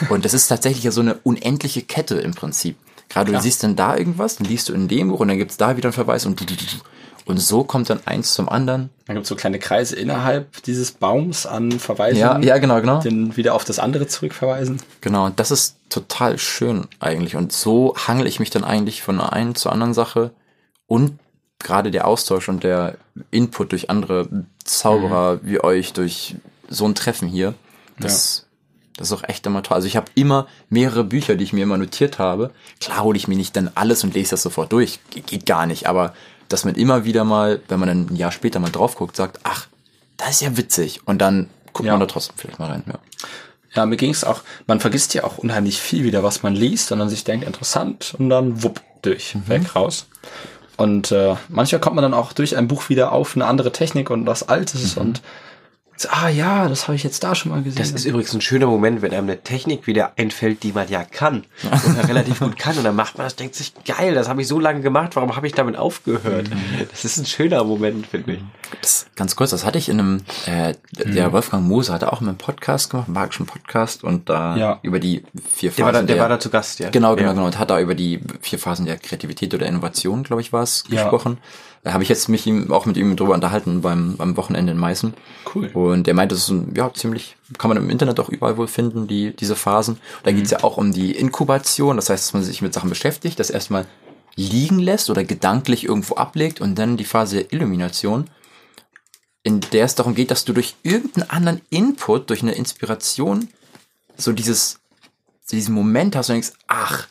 Und das ist tatsächlich ja so eine unendliche Kette im Prinzip. Gerade du siehst dann da irgendwas, dann liest du in dem Buch und dann gibt's da wieder einen Verweis und und so kommt dann eins zum anderen. Dann gibt es so kleine Kreise innerhalb dieses Baums an Verweisen, Ja, ja, genau, genau. den wieder auf das andere zurückverweisen. Genau, und das ist total schön eigentlich. Und so hangel ich mich dann eigentlich von der einen zur anderen Sache. Und gerade der Austausch und der Input durch andere Zauberer wie euch, durch so ein Treffen hier, das, das ist auch echt immer toll. Also ich habe immer mehrere Bücher, die ich mir immer notiert habe. Klar hole ich mir nicht dann alles und lese das sofort durch. Ge- Geht gar nicht. Aber dass man immer wieder mal, wenn man dann ein Jahr später mal drauf guckt, sagt, ach, das ist ja witzig. Und dann guckt Ja. man da trotzdem vielleicht mal rein. Ja. Ja, mir ging es auch, man vergisst ja auch unheimlich viel wieder, was man liest, sondern sich denkt, interessant und dann wupp, durch, Mhm. weg, raus. Und äh, manchmal kommt man dann auch durch ein Buch wieder auf eine andere Technik und was Altes und so, ah ja, das habe ich jetzt da schon mal gesehen. Das ist übrigens ein schöner Moment, wenn einem eine Technik wieder einfällt, die man ja kann und ja relativ gut kann. Und dann macht man das, denkt sich, geil, das habe ich so lange gemacht, warum habe ich damit aufgehört? Das ist ein schöner Moment, finde ich. Das, ganz kurz, das hatte ich in einem, äh, der Mhm. Wolfgang Moser hatte auch in einem Podcast gemacht, einen magischen Podcast und da Ja. über die vier Phasen Der war, da, der war da zu Gast, ja. Genau, genau, ja. genau. Und hat da über die vier Phasen der Kreativität oder Innovation, glaube ich, war es, Ja. gesprochen. Da habe ich jetzt mich ihm, auch mit ihm drüber unterhalten beim, beim Wochenende in Meißen. Cool. Und er meinte, das ist ein, ja, ziemlich, kann man im Internet auch überall wohl finden, die, diese Phasen. Da Mhm. geht's ja auch um die Inkubation, das heißt, dass man sich mit Sachen beschäftigt, das erstmal liegen lässt oder gedanklich irgendwo ablegt und dann die Phase der Illumination, in der es darum geht, dass du durch irgendeinen anderen Input, durch eine Inspiration, so dieses, diesen Moment hast und denkst, ach,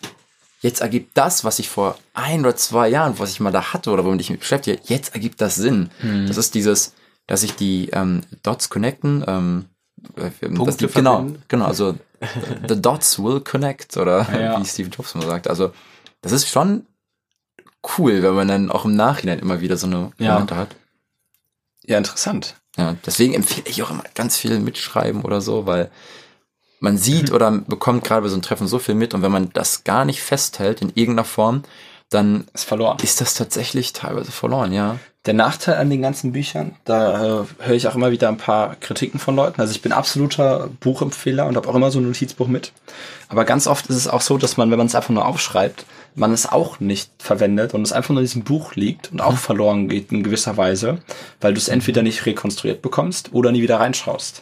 jetzt ergibt das, was ich vor ein oder zwei Jahren, was ich mal da hatte oder womit ich mich beschäftige, jetzt ergibt das Sinn. Das ist dieses, dass sich die ähm, Dots connecten, ähm, äh, dass die, genau, genau, also the dots will connect oder Ja. wie Steve Jobs mal sagt. Also das ist schon cool, wenn man dann auch im Nachhinein immer wieder so eine Ja. Momente hat. ja, interessant. Ja, deswegen empfehle ich auch immer ganz viel mitschreiben oder so, weil man sieht oder bekommt gerade bei so einem Treffen so viel mit und wenn man das gar nicht festhält in irgendeiner Form, dann Ist verloren. ist das tatsächlich teilweise verloren, ja. Der Nachteil an den ganzen Büchern, da äh, höre ich auch immer wieder ein paar Kritiken von Leuten. Also ich bin absoluter Buchempfehler und habe auch immer so ein Notizbuch mit. Aber ganz oft ist es auch so, dass man, wenn man es einfach nur aufschreibt, man es auch nicht verwendet und es einfach nur in diesem Buch liegt und auch verloren geht in gewisser Weise, weil du es entweder nicht rekonstruiert bekommst oder nie wieder reinschaust.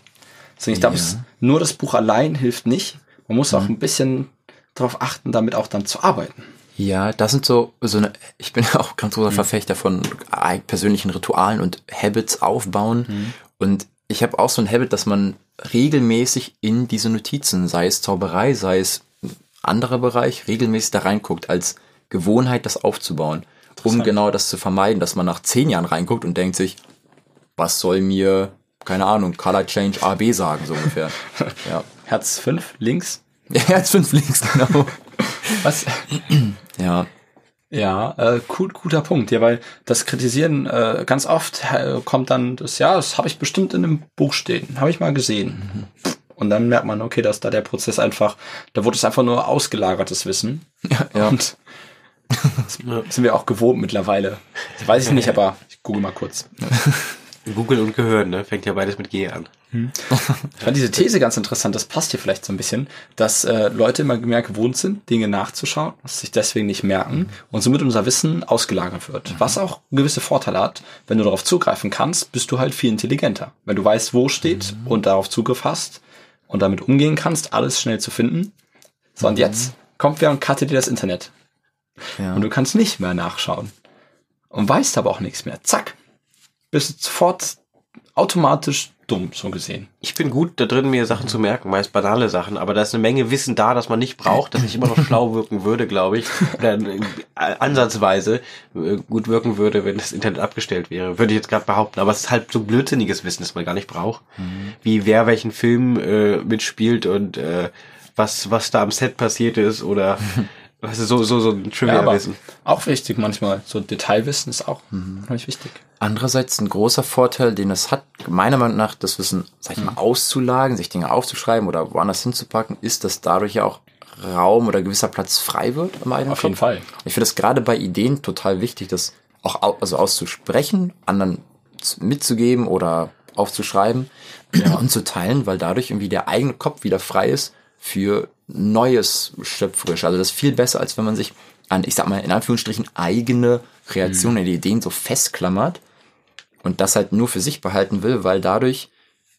Deswegen, ich glaube, Ja. nur das Buch allein hilft nicht. Man muss auch ein bisschen darauf achten, damit auch dann zu arbeiten. Ja, das sind so, so eine, ich bin auch ganz großer Verfechter von persönlichen Ritualen und Habits aufbauen. Und ich habe auch so ein Habit, dass man regelmäßig in diese Notizen, sei es Zauberei, sei es ein anderer Bereich, regelmäßig da reinguckt, als Gewohnheit das aufzubauen. Um genau das zu vermeiden, dass man nach zehn Jahren reinguckt und denkt sich, was soll mir, keine Ahnung, Color Change AB sagen, so ungefähr. ja. Herz 5, links. Herz fünf links, genau. Was? Ja. Ja, äh, gut, guter Punkt. Ja, weil das Kritisieren äh, ganz oft äh, kommt dann das, ja, das habe ich bestimmt in einem Buch stehen, habe ich mal gesehen. Und dann merkt man, okay, dass da der Prozess einfach, da wurde es einfach nur ausgelagertes Wissen. Ja. Und das sind wir auch gewohnt mittlerweile. Das weiß ich nicht, aber ich google mal kurz. Google und Gehirn, ne? Fängt ja beides mit G an. Ich fand diese These ganz interessant, das passt hier vielleicht so ein bisschen, dass äh, Leute immer mehr gewohnt sind, Dinge nachzuschauen, dass sich deswegen nicht merken und somit unser Wissen ausgelagert wird. Was auch gewisse Vorteile hat, wenn du darauf zugreifen kannst, bist du halt viel intelligenter. Wenn du weißt, wo steht und darauf Zugriff hast und damit umgehen kannst, alles schnell zu finden. So, und jetzt kommt wer und cuttet dir das Internet. Ja. Und du kannst nicht mehr nachschauen. Und weißt aber auch nichts mehr. Zack. Bist du sofort automatisch dumm, so gesehen. Ich bin gut da drin, mir Sachen zu merken, meist banale Sachen, aber da ist eine Menge Wissen da, das man nicht braucht, dass ich immer noch schlau wirken würde, glaube ich, oder äh, ansatzweise äh, gut wirken würde, wenn das Internet abgestellt wäre, würde ich jetzt gerade behaupten. Aber es ist halt so blödsinniges Wissen, das man gar nicht braucht, wie wer welchen Film äh, mitspielt und äh, was was da am Set passiert ist oder ist so so so ein Ja, Trivia aber Wissen. auch wichtig manchmal. So Detailwissen ist auch unheimlich wichtig. Andererseits ein großer Vorteil, den es hat, meiner Meinung nach, das Wissen, sag ich mal, auszulagern, sich Dinge aufzuschreiben oder woanders hinzupacken, ist, dass dadurch ja auch Raum oder gewisser Platz frei wird im eigenen Auf jeden Kopf. Fall. Ich finde das gerade bei Ideen total wichtig, das auch au also auszusprechen, anderen mitzugeben oder aufzuschreiben und zu teilen, weil dadurch irgendwie der eigene Kopf wieder frei ist für Neues schöpferisch. Also das ist viel besser, als wenn man sich an, ich sag mal, in Anführungsstrichen eigene Kreationen, Ideen so festklammert und das halt nur für sich behalten will, weil dadurch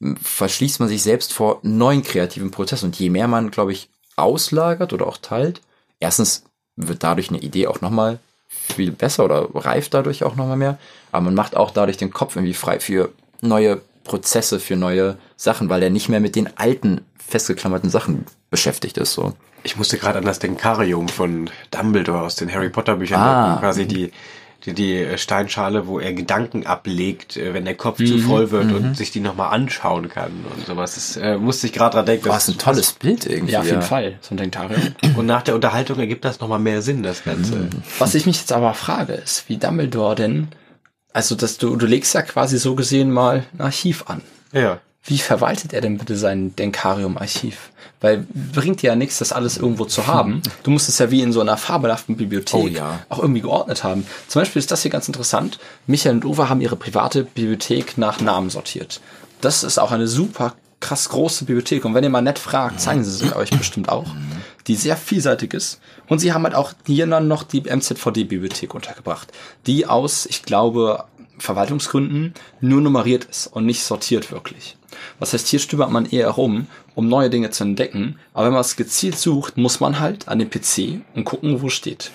m, verschließt man sich selbst vor neuen kreativen Prozessen. Und je mehr man, glaube ich, auslagert oder auch teilt, erstens wird dadurch eine Idee auch nochmal viel besser oder reift dadurch auch nochmal mehr. Aber man macht auch dadurch den Kopf irgendwie frei für neue Prozesse, für neue Sachen, weil er nicht mehr mit den alten festgeklammerten Sachen beschäftigt ist. So. Ich musste gerade an das Denkarium von Dumbledore aus den Harry Potter Büchern Ah. denken, quasi die, die, die Steinschale, wo er Gedanken ablegt, äh, wenn der Kopf zu voll wird und sich die nochmal anschauen kann und sowas. Das äh, musste ich gerade dran denken. Boah, ist ein tolles Bild irgendwie. Ja, auf jeden Fall. So ein Denkarium. Und nach der Unterhaltung ergibt das nochmal mehr Sinn, das Ganze. Was ich mich jetzt aber frage, ist, wie Dumbledore denn, also dass du, du legst ja quasi so gesehen mal ein Archiv an. Ja. Wie verwaltet er denn bitte sein Denkarium-Archiv? Weil bringt dir ja nichts, das alles irgendwo zu haben. Du musst es ja wie in so einer fabelhaften Bibliothek Oh ja. auch irgendwie geordnet haben. Zum Beispiel ist das hier ganz interessant. Michael und Uwe haben ihre private Bibliothek nach Namen sortiert. Das ist auch eine super krass große Bibliothek. Und wenn ihr mal nett fragt, zeigen sie sie euch bestimmt auch. Die sehr vielseitig ist. Und sie haben halt auch hier dann noch die MZVD-Bibliothek untergebracht. Die aus, ich glaube, Verwaltungsgründen nur nummeriert ist und nicht sortiert wirklich. Was heißt, hier stöbert man eher rum, um neue Dinge zu entdecken. Aber wenn man es gezielt sucht, muss man halt an den PC und gucken, wo steht.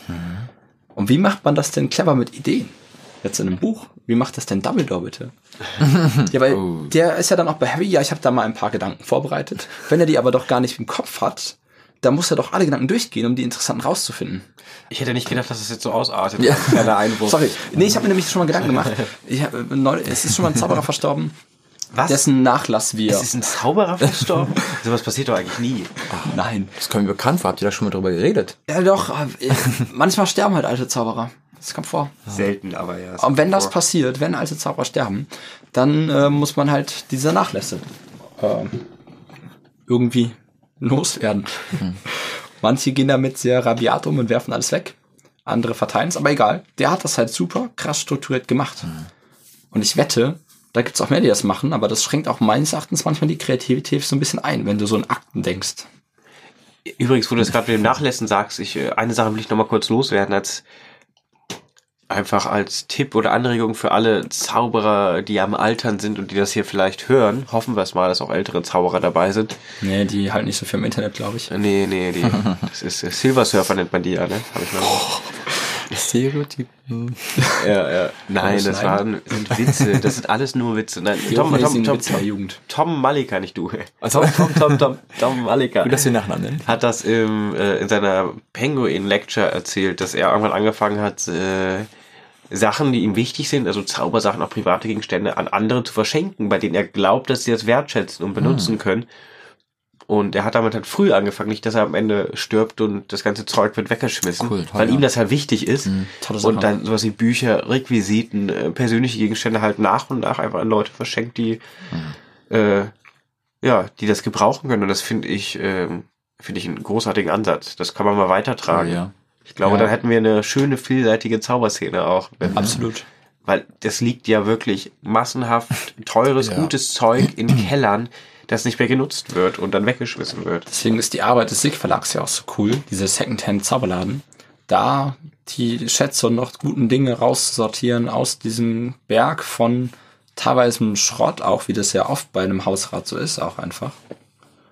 Und wie macht man das denn clever mit Ideen? Jetzt in einem Buch. Wie macht das denn Dumbledore bitte? ja, weil der ist ja dann auch bei Harry, ja, ich habe da mal ein paar Gedanken vorbereitet. Wenn er die aber doch gar nicht im Kopf hat, dann muss er doch alle Gedanken durchgehen, um die interessanten rauszufinden. Ich hätte nicht gedacht, dass es jetzt so ausartet. Ja. Sorry. Nee, ich habe mir nämlich schon mal Gedanken gemacht. Ich hab, äh, neu, es ist schon mal ein Zauberer verstorben, Was? dessen Nachlass wir. es ist ein Zauberer verstorben? Sowas passiert doch eigentlich nie. Nein. Das kommt mir bekannt vor. Habt ihr da schon mal drüber geredet? Ja, doch. äh, Manchmal sterben halt alte Zauberer. Das kommt vor. Selten, aber ja. es Und wenn das vor. passiert, wenn alte Zauberer sterben, dann äh, muss man halt diese Nachlässe ähm, irgendwie loswerden. Manche gehen damit sehr rabiat um und werfen alles weg. Andere verteilen es, aber egal. Der hat das halt super krass strukturiert gemacht. Und ich wette, da gibt's auch mehr, die das machen, aber das schränkt auch meines Erachtens manchmal die Kreativität so ein bisschen ein, wenn du so in Akten denkst. Übrigens, wo du das gerade mit dem Nachlässen sagst, ich, äh, eine Sache will ich noch mal kurz loswerden, als einfach als Tipp oder Anregung für alle Zauberer, die am Altern sind und die das hier vielleicht hören. Hoffen wir es mal, dass auch ältere Zauberer dabei sind. Nee, die halt nicht so viel im Internet, glaube ich. Nee, nee, die, das ist äh, Silver Surfer nennt man die ja, ne? Hab ich mal Stereotypen. ja, ja. Nein, das waren sind Witze. Das sind alles nur Witze. Nein, Tom, Tom, Tom, Tom, der Jugend. Tom Malika, nicht du. Also Tom, Tom, Tom, Tom Malika. Gut, dass wir Nachnamen nennen. hat das im, äh, in seiner Penguin Lecture erzählt, dass er irgendwann angefangen hat, äh, Sachen, die ihm wichtig sind, also Zaubersachen, auch private Gegenstände, an andere zu verschenken, bei denen er glaubt, dass sie das wertschätzen und benutzen können. Und er hat damit halt früh angefangen, nicht, dass er am Ende stirbt und das ganze Zeug wird weggeschmissen, Cool, toll, weil ja. ihm das halt wichtig ist. Sache. Und dann sowas wie Bücher, Requisiten, äh, persönliche Gegenstände halt nach und nach einfach an Leute verschenkt, die, äh, ja, die das gebrauchen können. Und das finde ich, ähm, finde ich einen großartigen Ansatz. Das kann man mal weitertragen. Oh, ja. Ich glaube, Ja. dann hätten wir eine schöne, vielseitige Zauberszene auch. Absolut. Weil das liegt ja wirklich massenhaft teures, Ja. gutes Zeug in Kellern, das nicht mehr genutzt wird und dann weggeschmissen wird. Deswegen ist die Arbeit des SIG Verlags ja auch so cool, diese Secondhand Zauberladen. Da die Schätze und noch guten Dinge rauszusortieren aus diesem Berg von teilweise Schrott, auch wie das ja oft bei einem Hausrat so ist, auch einfach.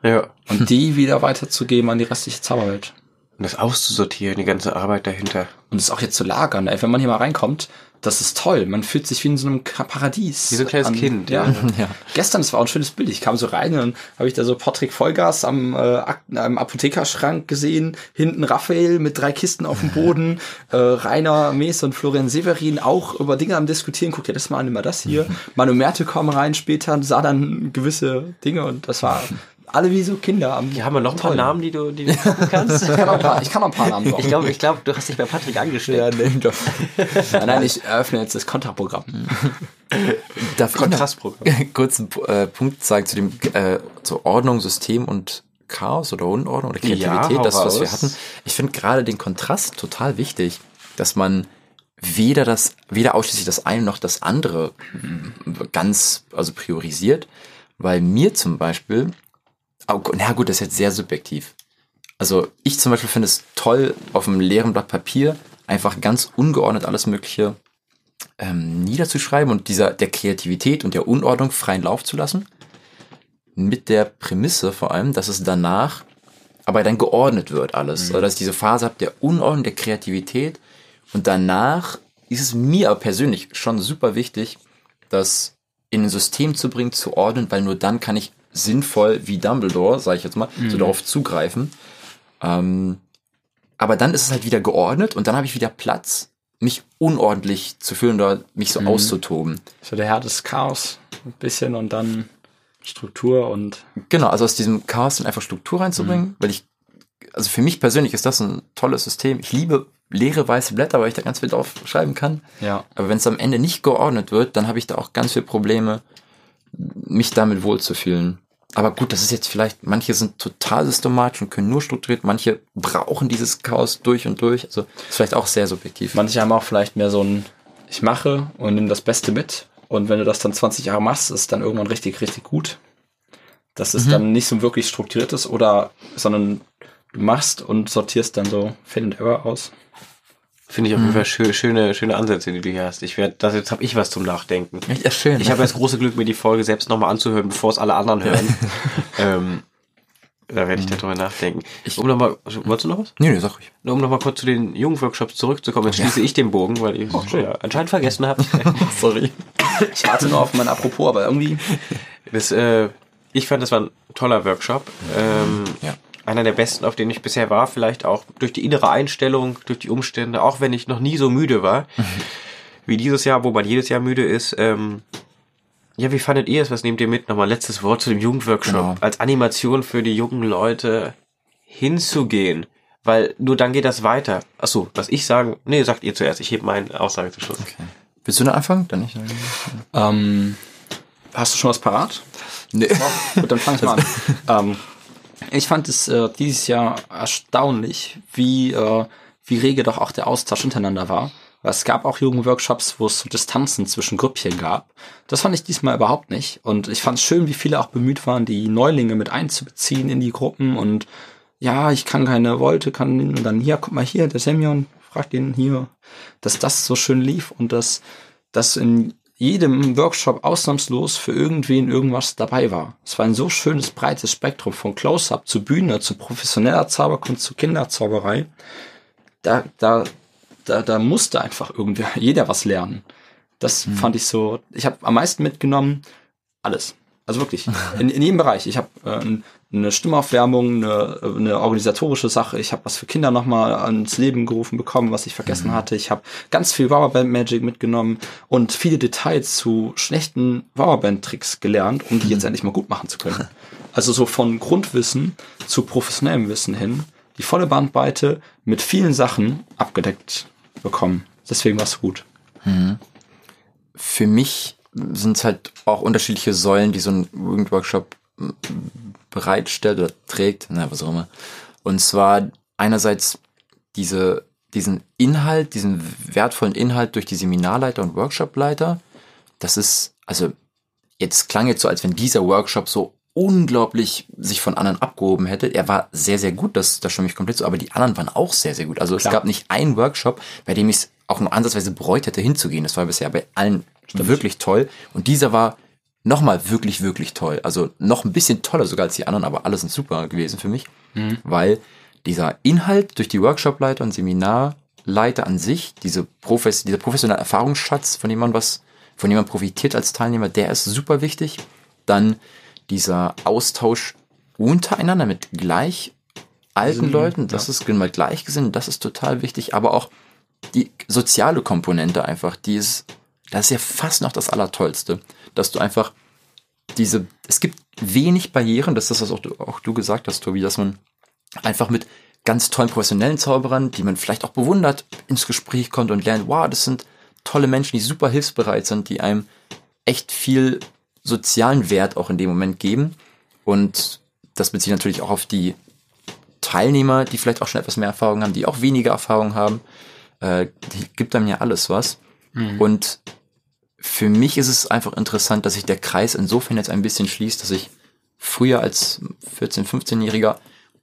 Ja. Und die wieder weiterzugeben an die restliche Zauberwelt. Und das auszusortieren, die ganze Arbeit dahinter. Und es auch jetzt zu lagern, ey, wenn man hier mal reinkommt, das ist toll. Man fühlt sich wie in so einem Paradies. Wie so ein kleines Kind, Ja. ja. ja. Gestern, das war auch ein schönes Bild. Ich kam so rein und dann habe ich da so Patrick Vollgas am, äh, am Apothekerschrank gesehen. Hinten Raphael mit drei Kisten auf dem Boden. Äh, Rainer Mees und Florian Severin auch über Dinge am Diskutieren. Guck dir das mal an, immer das hier. Manu Merte kam rein später und sah dann gewisse Dinge und das war alle wie so Kinder am Hier haben wir noch ein paar. Namen, die du, die du gucken kannst. Ich kann noch ein paar, ich kann noch ein paar Namen sagen. Ich glaube, ich glaube, du hast dich bei Patrick angesteckt. nein, doch. nein, nein, ich eröffne jetzt das Kontraprogramm. Darf Kontrastprogramm. kurz einen äh, Punkt sagen zu dem äh, zur Ordnung, System und Chaos oder Unordnung oder Kreativität, Ja, das, was wir raus. hatten. Ich finde gerade den Kontrast total wichtig, dass man weder das, weder ausschließlich das eine noch das andere ganz, also priorisiert, weil mir zum Beispiel, oh, na gut, das ist jetzt sehr subjektiv. Also ich zum Beispiel finde es toll, auf einem leeren Blatt Papier einfach ganz ungeordnet alles Mögliche ähm, niederzuschreiben und dieser der Kreativität und der Unordnung freien Lauf zu lassen. Mit der Prämisse vor allem, dass es danach aber dann geordnet wird alles. Also dass ich diese Phase habe der Unordnung, der Kreativität und danach ist es mir aber persönlich schon super wichtig, das in ein System zu bringen, zu ordnen, weil nur dann kann ich sinnvoll wie Dumbledore, sage ich jetzt mal, so darauf zugreifen. Ähm, aber dann ist es halt wieder geordnet und dann habe ich wieder Platz, mich unordentlich zu fühlen oder mich so auszutoben. So der Herr des Chaos ein bisschen und dann Struktur und Genau, also aus diesem Chaos dann einfach Struktur reinzubringen, weil ich, also für mich persönlich ist das ein tolles System. Ich liebe leere weiße Blätter, weil ich da ganz viel drauf schreiben kann. ja. Aber wenn es am Ende nicht geordnet wird, dann habe ich da auch ganz viele Probleme, mich damit wohlzufühlen. Aber gut, das ist jetzt vielleicht, manche sind total systematisch und können nur strukturiert, manche brauchen dieses Chaos durch und durch. Also ist vielleicht auch sehr subjektiv. Manche haben auch vielleicht mehr so ein ich mache und nimm das Beste mit und wenn du das dann 20 Jahre machst, ist es dann irgendwann richtig richtig gut. Das ist dann nicht so wirklich strukturiertes oder sondern du machst und sortierst dann so Fail and Error aus. Finde ich auf jeden Fall schö schöne, schöne Ansätze, die du hier hast. Ich werde, das jetzt habe ich was zum Nachdenken. Ja, schön. Ich habe das große Glück, mir die Folge selbst nochmal anzuhören, bevor es alle anderen hören. ähm, da werde ich darüber nachdenken. Ich- um noch mal, wolltest du noch was? nee, nee, sag. Nur Um noch mal kurz zu den Jugendworkshops zurückzukommen, jetzt schließe ich den Bogen, weil ich es ja, anscheinend vergessen habe. Sorry. Ich warte nur auf mein Apropos, aber irgendwie Das, äh, ich fand, das war ein toller Workshop. Ähm, Ja. Einer der besten, auf denen ich bisher war. Vielleicht auch durch die innere Einstellung, durch die Umstände, auch wenn ich noch nie so müde war. wie dieses Jahr, wo man jedes Jahr müde ist. Ähm, ja, wie fandet ihr es? Was nehmt ihr mit? Nochmal letztes Wort zu dem Jugendworkshop. Genau. Als Animation für die jungen Leute hinzugehen. Weil nur dann geht das weiter. Ach so, was ich sagen, nee, sagt ihr zuerst. Ich hebe meine Aussage zum Schluss. Willst du noch anfangen? Dann nicht. ähm, hast du schon was parat? Nee. Gut, dann fang ich mal an. ähm, ich fand es äh, dieses Jahr erstaunlich, wie, äh, wie rege doch auch der Austausch untereinander war. Es gab auch Jugendworkshops, wo es so Distanzen zwischen Grüppchen gab. Das fand ich diesmal überhaupt nicht. Und ich fand es schön, wie viele auch bemüht waren, die Neulinge mit einzubeziehen in die Gruppen. Und ja, ich kann keine Wolte, kann und dann hier, guck mal hier, der Semyon, frag den hier, dass das so schön lief und dass, dass in jedem Workshop ausnahmslos für irgendwen irgendwas dabei war. Es war ein so schönes, breites Spektrum von Close-Up zu Bühne, zu professioneller Zauberkunst, zu Kinderzauberei. Da, da, da, da musste einfach irgendwer, jeder was lernen. Das fand ich so, ich habe am meisten mitgenommen, alles. Also wirklich, in, in jedem Bereich. Ich habe äh, eine Stimmaufwärmung, eine, eine organisatorische Sache. Ich habe was für Kinder nochmal ans Leben gerufen bekommen, was ich vergessen hatte. Ich habe ganz viel Powerband Magic mitgenommen und viele Details zu schlechten Powerband-Tricks gelernt, um die jetzt endlich mal gut machen zu können. Also so von Grundwissen zu professionellem Wissen hin, die volle Bandbreite mit vielen Sachen abgedeckt bekommen. Deswegen war es gut. Für mich sind es halt auch unterschiedliche Säulen, die so ein Jugendworkshop m, bereitstellt oder trägt, na, was auch immer. Und zwar einerseits diese, diesen Inhalt, diesen wertvollen Inhalt durch die Seminarleiter und Workshopleiter. Das ist, also, jetzt klang jetzt so, als wenn dieser Workshop so unglaublich sich von anderen abgehoben hätte. Er war sehr, sehr gut, das, das stimme ich komplett zu, aber die anderen waren auch sehr, sehr gut. Also Klar. es gab nicht einen Workshop, bei dem ich es auch nur ansatzweise bereut hätte, hinzugehen. Das war bisher bei allen wirklich toll. Und dieser war nochmal wirklich, wirklich toll. Also noch ein bisschen toller sogar als die anderen, aber alles sind super gewesen für mich, weil dieser Inhalt durch die Workshopleiter und Seminarleiter an sich, diese Profes dieser professionelle Erfahrungsschatz, von dem man was, von dem man profitiert als Teilnehmer, der ist super wichtig. Dann dieser Austausch untereinander mit gleich alten Leuten, das ist mal gleichgesinnt, das ist total wichtig, aber auch die soziale Komponente einfach, die ist, das ist ja fast noch das Allertollste, dass du einfach diese, es gibt wenig Barrieren, das ist das, was auch du, auch du gesagt hast, Tobi, dass man einfach mit ganz tollen professionellen Zauberern, die man vielleicht auch bewundert, ins Gespräch kommt und lernt, wow, das sind tolle Menschen, die super hilfsbereit sind, die einem echt viel sozialen Wert auch in dem Moment geben. Und das bezieht natürlich auch auf die Teilnehmer, die vielleicht auch schon etwas mehr Erfahrung haben, die auch weniger Erfahrung haben. Äh, die gibt einem ja alles was. Und für mich ist es einfach interessant, dass sich der Kreis insofern jetzt ein bisschen schließt, dass ich früher als 14-, 15-Jähriger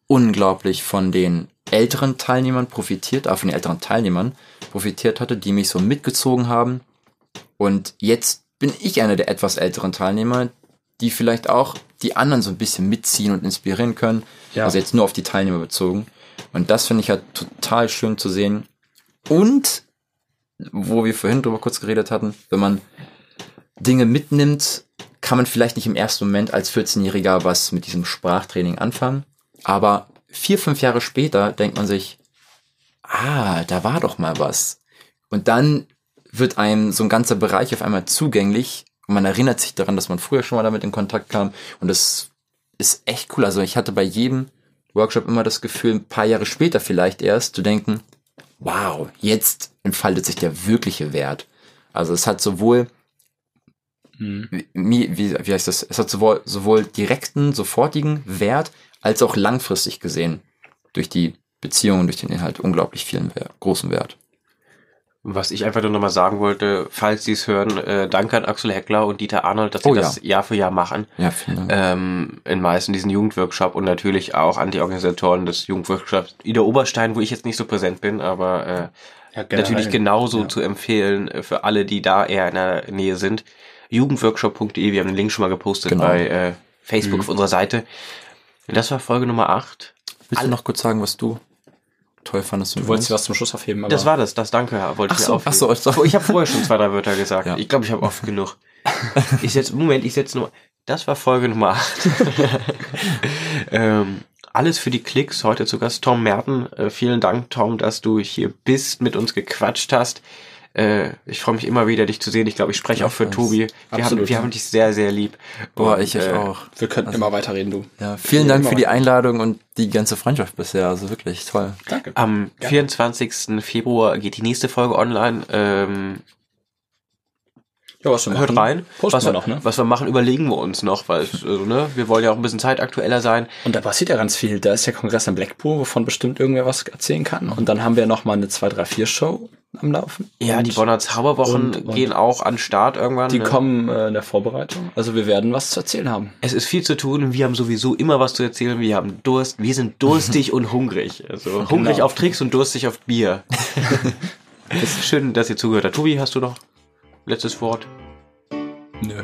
unglaublich von den älteren Teilnehmern profitiert, auch von den älteren Teilnehmern profitiert hatte, die mich so mitgezogen haben. Und jetzt bin ich einer der etwas älteren Teilnehmer, die vielleicht auch die anderen so ein bisschen mitziehen und inspirieren können. Ja. Also jetzt nur auf die Teilnehmer bezogen. Und das finde ich halt total schön zu sehen. Und wo wir vorhin drüber kurz geredet hatten, wenn man Dinge mitnimmt, kann man vielleicht nicht im ersten Moment als 14-Jähriger was mit diesem Sprachtraining anfangen. Aber vier, fünf Jahre später denkt man sich, ah, da war doch mal was. Und dann wird einem so ein ganzer Bereich auf einmal zugänglich und man erinnert sich daran, dass man früher schon mal damit in Kontakt kam und das ist echt cool. Also ich hatte bei jedem Workshop immer das Gefühl, ein paar Jahre später vielleicht erst zu denken, wow, jetzt entfaltet sich der wirkliche Wert. Also es hat sowohl wie, wie, wie heißt das? Es hat sowohl, sowohl direkten, sofortigen Wert als auch langfristig gesehen durch die Beziehungen, durch den Inhalt unglaublich vielen Wert, großen Wert. Was ich einfach nur nochmal sagen wollte, falls Sie es hören, äh, danke an Axel Heckler und Dieter Arnold, dass sie Oh ja. das Jahr für Jahr machen. Ja, vielen Dank. Ähm, in meisten diesen Jugendworkshop und natürlich auch an die Organisatoren des Jugendworkshops Ida Oberstein, wo ich jetzt nicht so präsent bin, aber äh, Ja, natürlich genauso Ja. zu empfehlen äh, für alle, die da eher in der Nähe sind. Jugendworkshop.de, wir haben den Link schon mal gepostet Genau. bei äh, Facebook auf unserer Seite. Das war Folge Nummer 8. Willst du noch kurz sagen, was du toll fandest? Du wolltest was zum Schluss aufheben, aber Das war das, das Danke, wollte Ach ich so, aufheben. ach so, ach so. Ich habe vorher schon zwei, drei Wörter gesagt. Ja. Ich glaube, ich habe oft genug. Ich setz, Moment, ich setze nur. Das war Folge Nummer 8. ähm, alles für die Klicks. Heute zu Gast Tom Merten. Äh, vielen Dank, Tom, dass du hier bist, mit uns gequatscht hast. Äh, ich freue mich immer wieder, dich zu sehen. Ich glaube, ich spreche auch für Gleichfalls. Tobi. Wir, haben, wir haben dich sehr, sehr lieb. Boah, Und, ich euch äh, auch. wir könnten immer weiterreden, du. Ja, vielen Dank für die Einladung und die ganze Freundschaft bisher. Also wirklich toll. Danke. Am 24. Februar geht die nächste Folge online. Ähm, Ja, was wir Hört machen, rein. Posten was wir noch, ne? Was wir machen, überlegen wir uns noch, weil also, ne, wir wollen ja auch ein bisschen zeitaktueller sein. Und da passiert ja ganz viel. Da ist der Kongress in Blackpool, wovon bestimmt irgendwer was erzählen kann. Und dann haben wir noch mal eine 2-3-4-Show am Laufen. Ja, und die Bonner Zauberwochen und- und- gehen auch an Start irgendwann. Die ne? kommen äh, in der Vorbereitung. Also wir werden was zu erzählen haben. Es ist viel zu tun. Wir haben sowieso immer was zu erzählen. Wir haben Durst. Wir sind durstig und hungrig. Also hungrig Genau. auf Tricks und durstig auf Bier. es ist schön, dass ihr zugehört habt. Tobi, hast du noch letztes Wort? Nö.